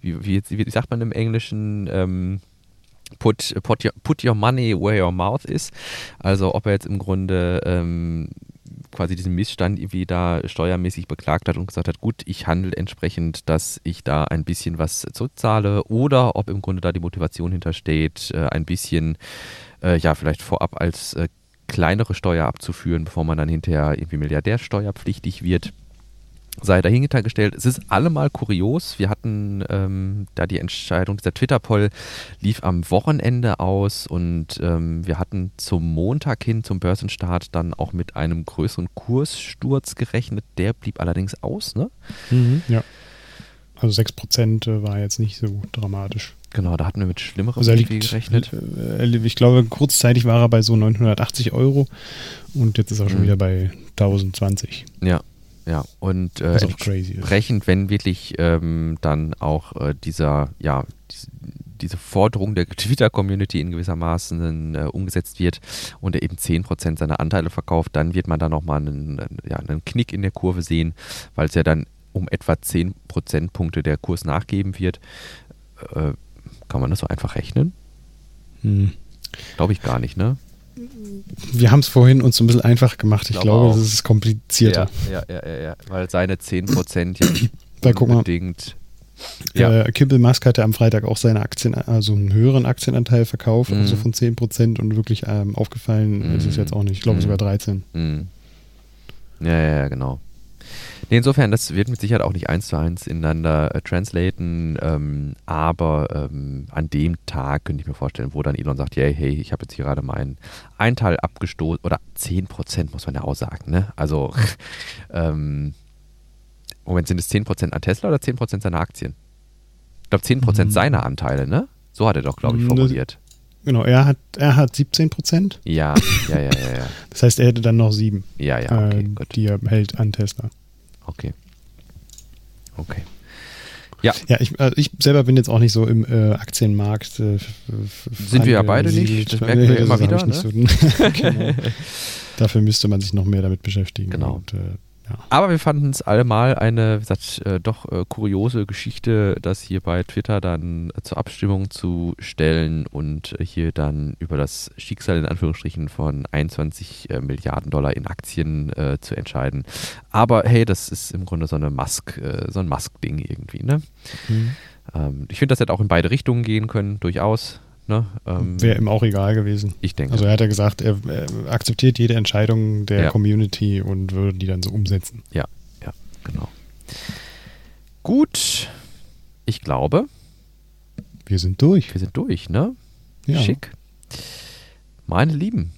wie, wie, wie, sagt man im Englischen, ähm, put, put, your, put your money where your mouth is. Also ob er jetzt im Grunde ähm, quasi diesen Missstand irgendwie da steuermäßig beklagt hat und gesagt hat, gut, ich handle entsprechend, dass ich da ein bisschen was zurückzahle oder ob im Grunde da die Motivation hintersteht, äh, ein bisschen, äh, ja, vielleicht vorab als äh, kleinere Steuer abzuführen, bevor man dann hinterher irgendwie Milliardärsteuerpflichtig wird sei dahingestellt. Es ist allemal kurios. Wir hatten ähm, da die Entscheidung, dieser Twitter-Poll lief am Wochenende aus und ähm, wir hatten zum Montag hin, zum Börsenstart, dann auch mit einem größeren Kurssturz gerechnet. Der blieb allerdings aus, ne? Mhm, ja. Also 6% äh, war jetzt nicht so dramatisch. Genau, da hatten wir mit schlimmerem also liegt, gerechnet. Äh, ich glaube, kurzzeitig war er bei so 980 Euro und jetzt ist er schon mhm. wieder bei 1020. Ja, ja, und äh, entsprechend, wenn wirklich ähm, dann auch äh, dieser, ja, diese, diese Forderung der Twitter-Community in gewissermaßen äh, umgesetzt wird und er eben 10% seiner Anteile verkauft, dann wird man da nochmal einen, ja, einen Knick in der Kurve sehen, weil es ja dann um etwa 10 Prozentpunkte der Kurs nachgeben wird. Äh, kann man das so einfach rechnen? Hm. Glaube ich gar nicht, ne? Wir haben es vorhin uns ein bisschen einfach gemacht. Ich, ich glaube, glaube es ist komplizierter. Ja, ja, ja, ja, weil seine 10% ja nicht da, unbedingt. Ja. Äh, Kimball Musk hatte am Freitag auch seine Aktien, also einen höheren Aktienanteil verkauft, mm. also von 10% und wirklich ähm, aufgefallen mm. ist es jetzt auch nicht. Ich glaube mm. sogar 13. Mhm. Ja, ja, ja, genau. Nee, insofern, das wird mit Sicherheit auch nicht eins zu eins ineinander äh, translaten, ähm, aber ähm, an dem Tag könnte ich mir vorstellen, wo dann Elon sagt, hey, hey, ich habe jetzt hier gerade meinen Einteil abgestoßen, oder 10% muss man ja auch sagen, ne? Also, ähm, Moment, sind es 10% an Tesla oder 10% seiner Aktien? Ich glaube, 10% mhm. seiner Anteile, ne? So hat er doch, glaube ich, formuliert. Genau, er hat, er hat 17 Prozent. Ja, ja, ja, ja, ja. Das heißt, er hätte dann noch sieben, ja, ja, okay, äh, die er hält an Tesla. Okay. Okay. Ja. Ja, ich, also ich selber bin jetzt auch nicht so im äh, Aktienmarkt. Äh, Sind wir ja beide nicht. Das merken wir ja immer wieder. Ne? So, genau. Dafür müsste man sich noch mehr damit beschäftigen. Genau. Und, äh, Ja. Aber wir fanden es allemal eine, wie gesagt, äh, doch äh, kuriose Geschichte, das hier bei Twitter dann äh, zur Abstimmung zu stellen und äh, hier dann über das Schicksal in Anführungsstrichen von 21 äh, Milliarden Dollar in Aktien zu entscheiden. Aber hey, das ist im Grunde so eine Musk, so ein Musk-Ding irgendwie, ne? Mhm. Ähm, ich finde, das hätte auch in beide Richtungen gehen können, durchaus. Ne? Ähm, Wäre ihm auch egal gewesen. Ich denke. Also er hat ja gesagt, er, er akzeptiert jede Entscheidung der ja. Community und würde die dann so umsetzen. Ja, ja, genau. Gut, ich glaube. Wir sind durch. Wir sind durch, ne? Ja. Schick. Meine Lieben,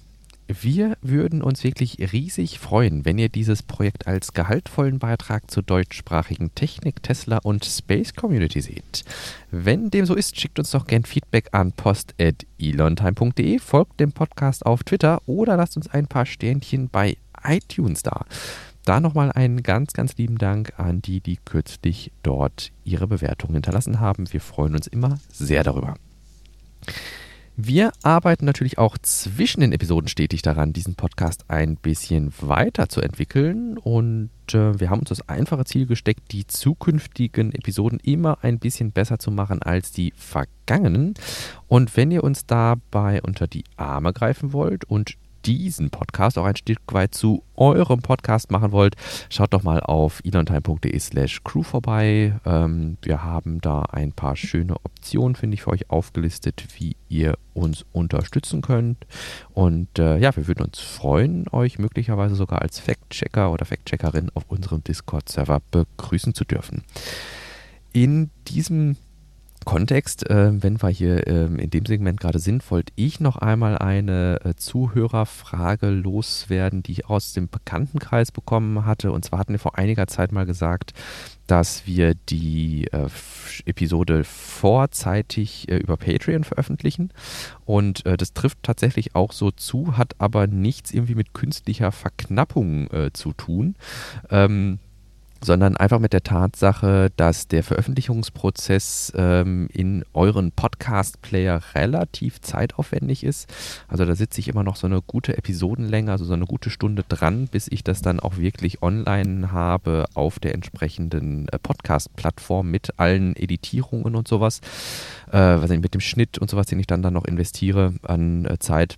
wir würden uns wirklich riesig freuen, wenn ihr dieses Projekt als gehaltvollen Beitrag zur deutschsprachigen Technik, Tesla und Space Community seht. Wenn dem so ist, schickt uns doch gern Feedback an post.elontime.de, folgt dem Podcast auf Twitter oder lasst uns ein paar Sternchen bei iTunes da. Da nochmal einen ganz, ganz lieben Dank an die, die kürzlich dort ihre Bewertung hinterlassen haben. Wir freuen uns immer sehr darüber. Wir arbeiten natürlich auch zwischen den Episoden stetig daran, diesen Podcast ein bisschen weiterzuentwickeln. Und äh, wir haben uns das einfache Ziel gesteckt, die zukünftigen Episoden immer ein bisschen besser zu machen als die vergangenen. Und wenn ihr uns dabei unter die Arme greifen wollt und diesen Podcast auch ein Stück weit zu eurem Podcast machen wollt, schaut doch mal auf elontime.de slash crew vorbei. Ähm, wir haben da ein paar schöne Optionen, finde ich, für euch aufgelistet, wie ihr uns unterstützen könnt. Und äh, ja, wir würden uns freuen, euch möglicherweise sogar als Fact-Checker oder Fact-Checkerin auf unserem Discord-Server begrüßen zu dürfen. In diesem Kontext, äh, wenn wir hier äh, in dem Segment gerade sind, wollte ich noch einmal eine äh, Zuhörerfrage loswerden, die ich aus dem Bekanntenkreis bekommen hatte. Und zwar hatten wir vor einiger Zeit mal gesagt, dass wir die äh, Episode vorzeitig äh, über Patreon veröffentlichen. Und äh, das trifft tatsächlich auch so zu, hat aber nichts irgendwie mit künstlicher Verknappung zu tun. Ähm, sondern einfach mit der Tatsache, dass der Veröffentlichungsprozess ähm, in euren Podcast-Player relativ zeitaufwendig ist. Also da sitze ich immer noch so eine gute Episodenlänge, also so eine gute Stunde dran, bis ich das dann auch wirklich online habe auf der entsprechenden äh, Podcast-Plattform mit allen Editierungen und sowas. Äh, was ich mit dem Schnitt und sowas, den ich dann, dann noch investiere an äh, Zeit.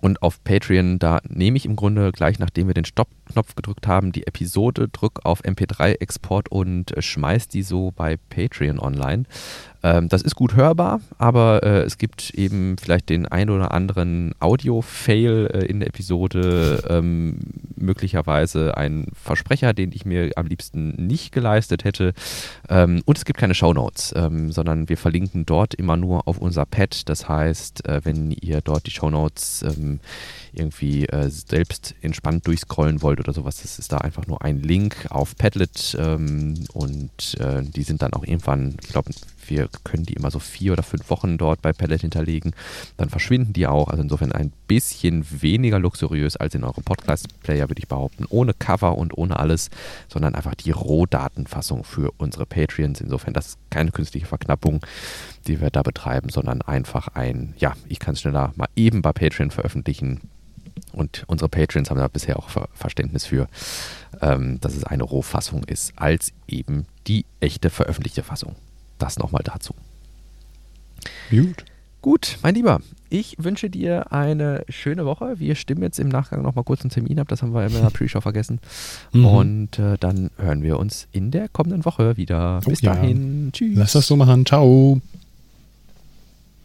Und auf Patreon, da nehme ich im Grunde gleich, nachdem wir den Stopp-Knopf gedrückt haben, die Episode, drücke auf MP3-Export und äh, schmeiß die so bei Patreon online. Ähm, das ist gut hörbar, aber äh, es gibt eben vielleicht den ein oder anderen Audio-Fail äh, in der Episode, ähm, möglicherweise ein Versprecher, den ich mir am liebsten nicht geleistet hätte. Ähm, und es gibt keine Shownotes, ähm, sondern wir verlinken dort immer nur auf unser Pad. Das heißt, äh, wenn ihr dort die Shownotes ähm, irgendwie äh, selbst entspannt durchscrollen wollt oder sowas, das ist da einfach nur ein Link auf Padlet ähm, und äh, die sind dann auch irgendwann, ich glaube, wir können die immer so vier oder fünf Wochen dort bei Palette hinterlegen. Dann verschwinden die auch. Also insofern ein bisschen weniger luxuriös als in eurem Podcast-Player, würde ich behaupten. Ohne Cover und ohne alles, sondern einfach die Rohdatenfassung für unsere Patreons. Insofern, das ist keine künstliche Verknappung, die wir da betreiben, sondern einfach ein, ja, ich kann es schneller mal eben bei Patreon veröffentlichen. Und unsere Patreons haben da bisher auch Verständnis für, ähm, dass es eine Rohfassung ist, als eben die echte veröffentlichte Fassung das nochmal dazu. Gut. Gut, mein Lieber, ich wünsche dir eine schöne Woche. Wir stimmen jetzt im Nachgang nochmal kurz einen Termin ab, das haben wir in der Pre-Show vergessen. Mhm. Und äh, dann hören wir uns in der kommenden Woche wieder. Bis oh, dahin. Ja. Tschüss. Lass das so machen. Ciao.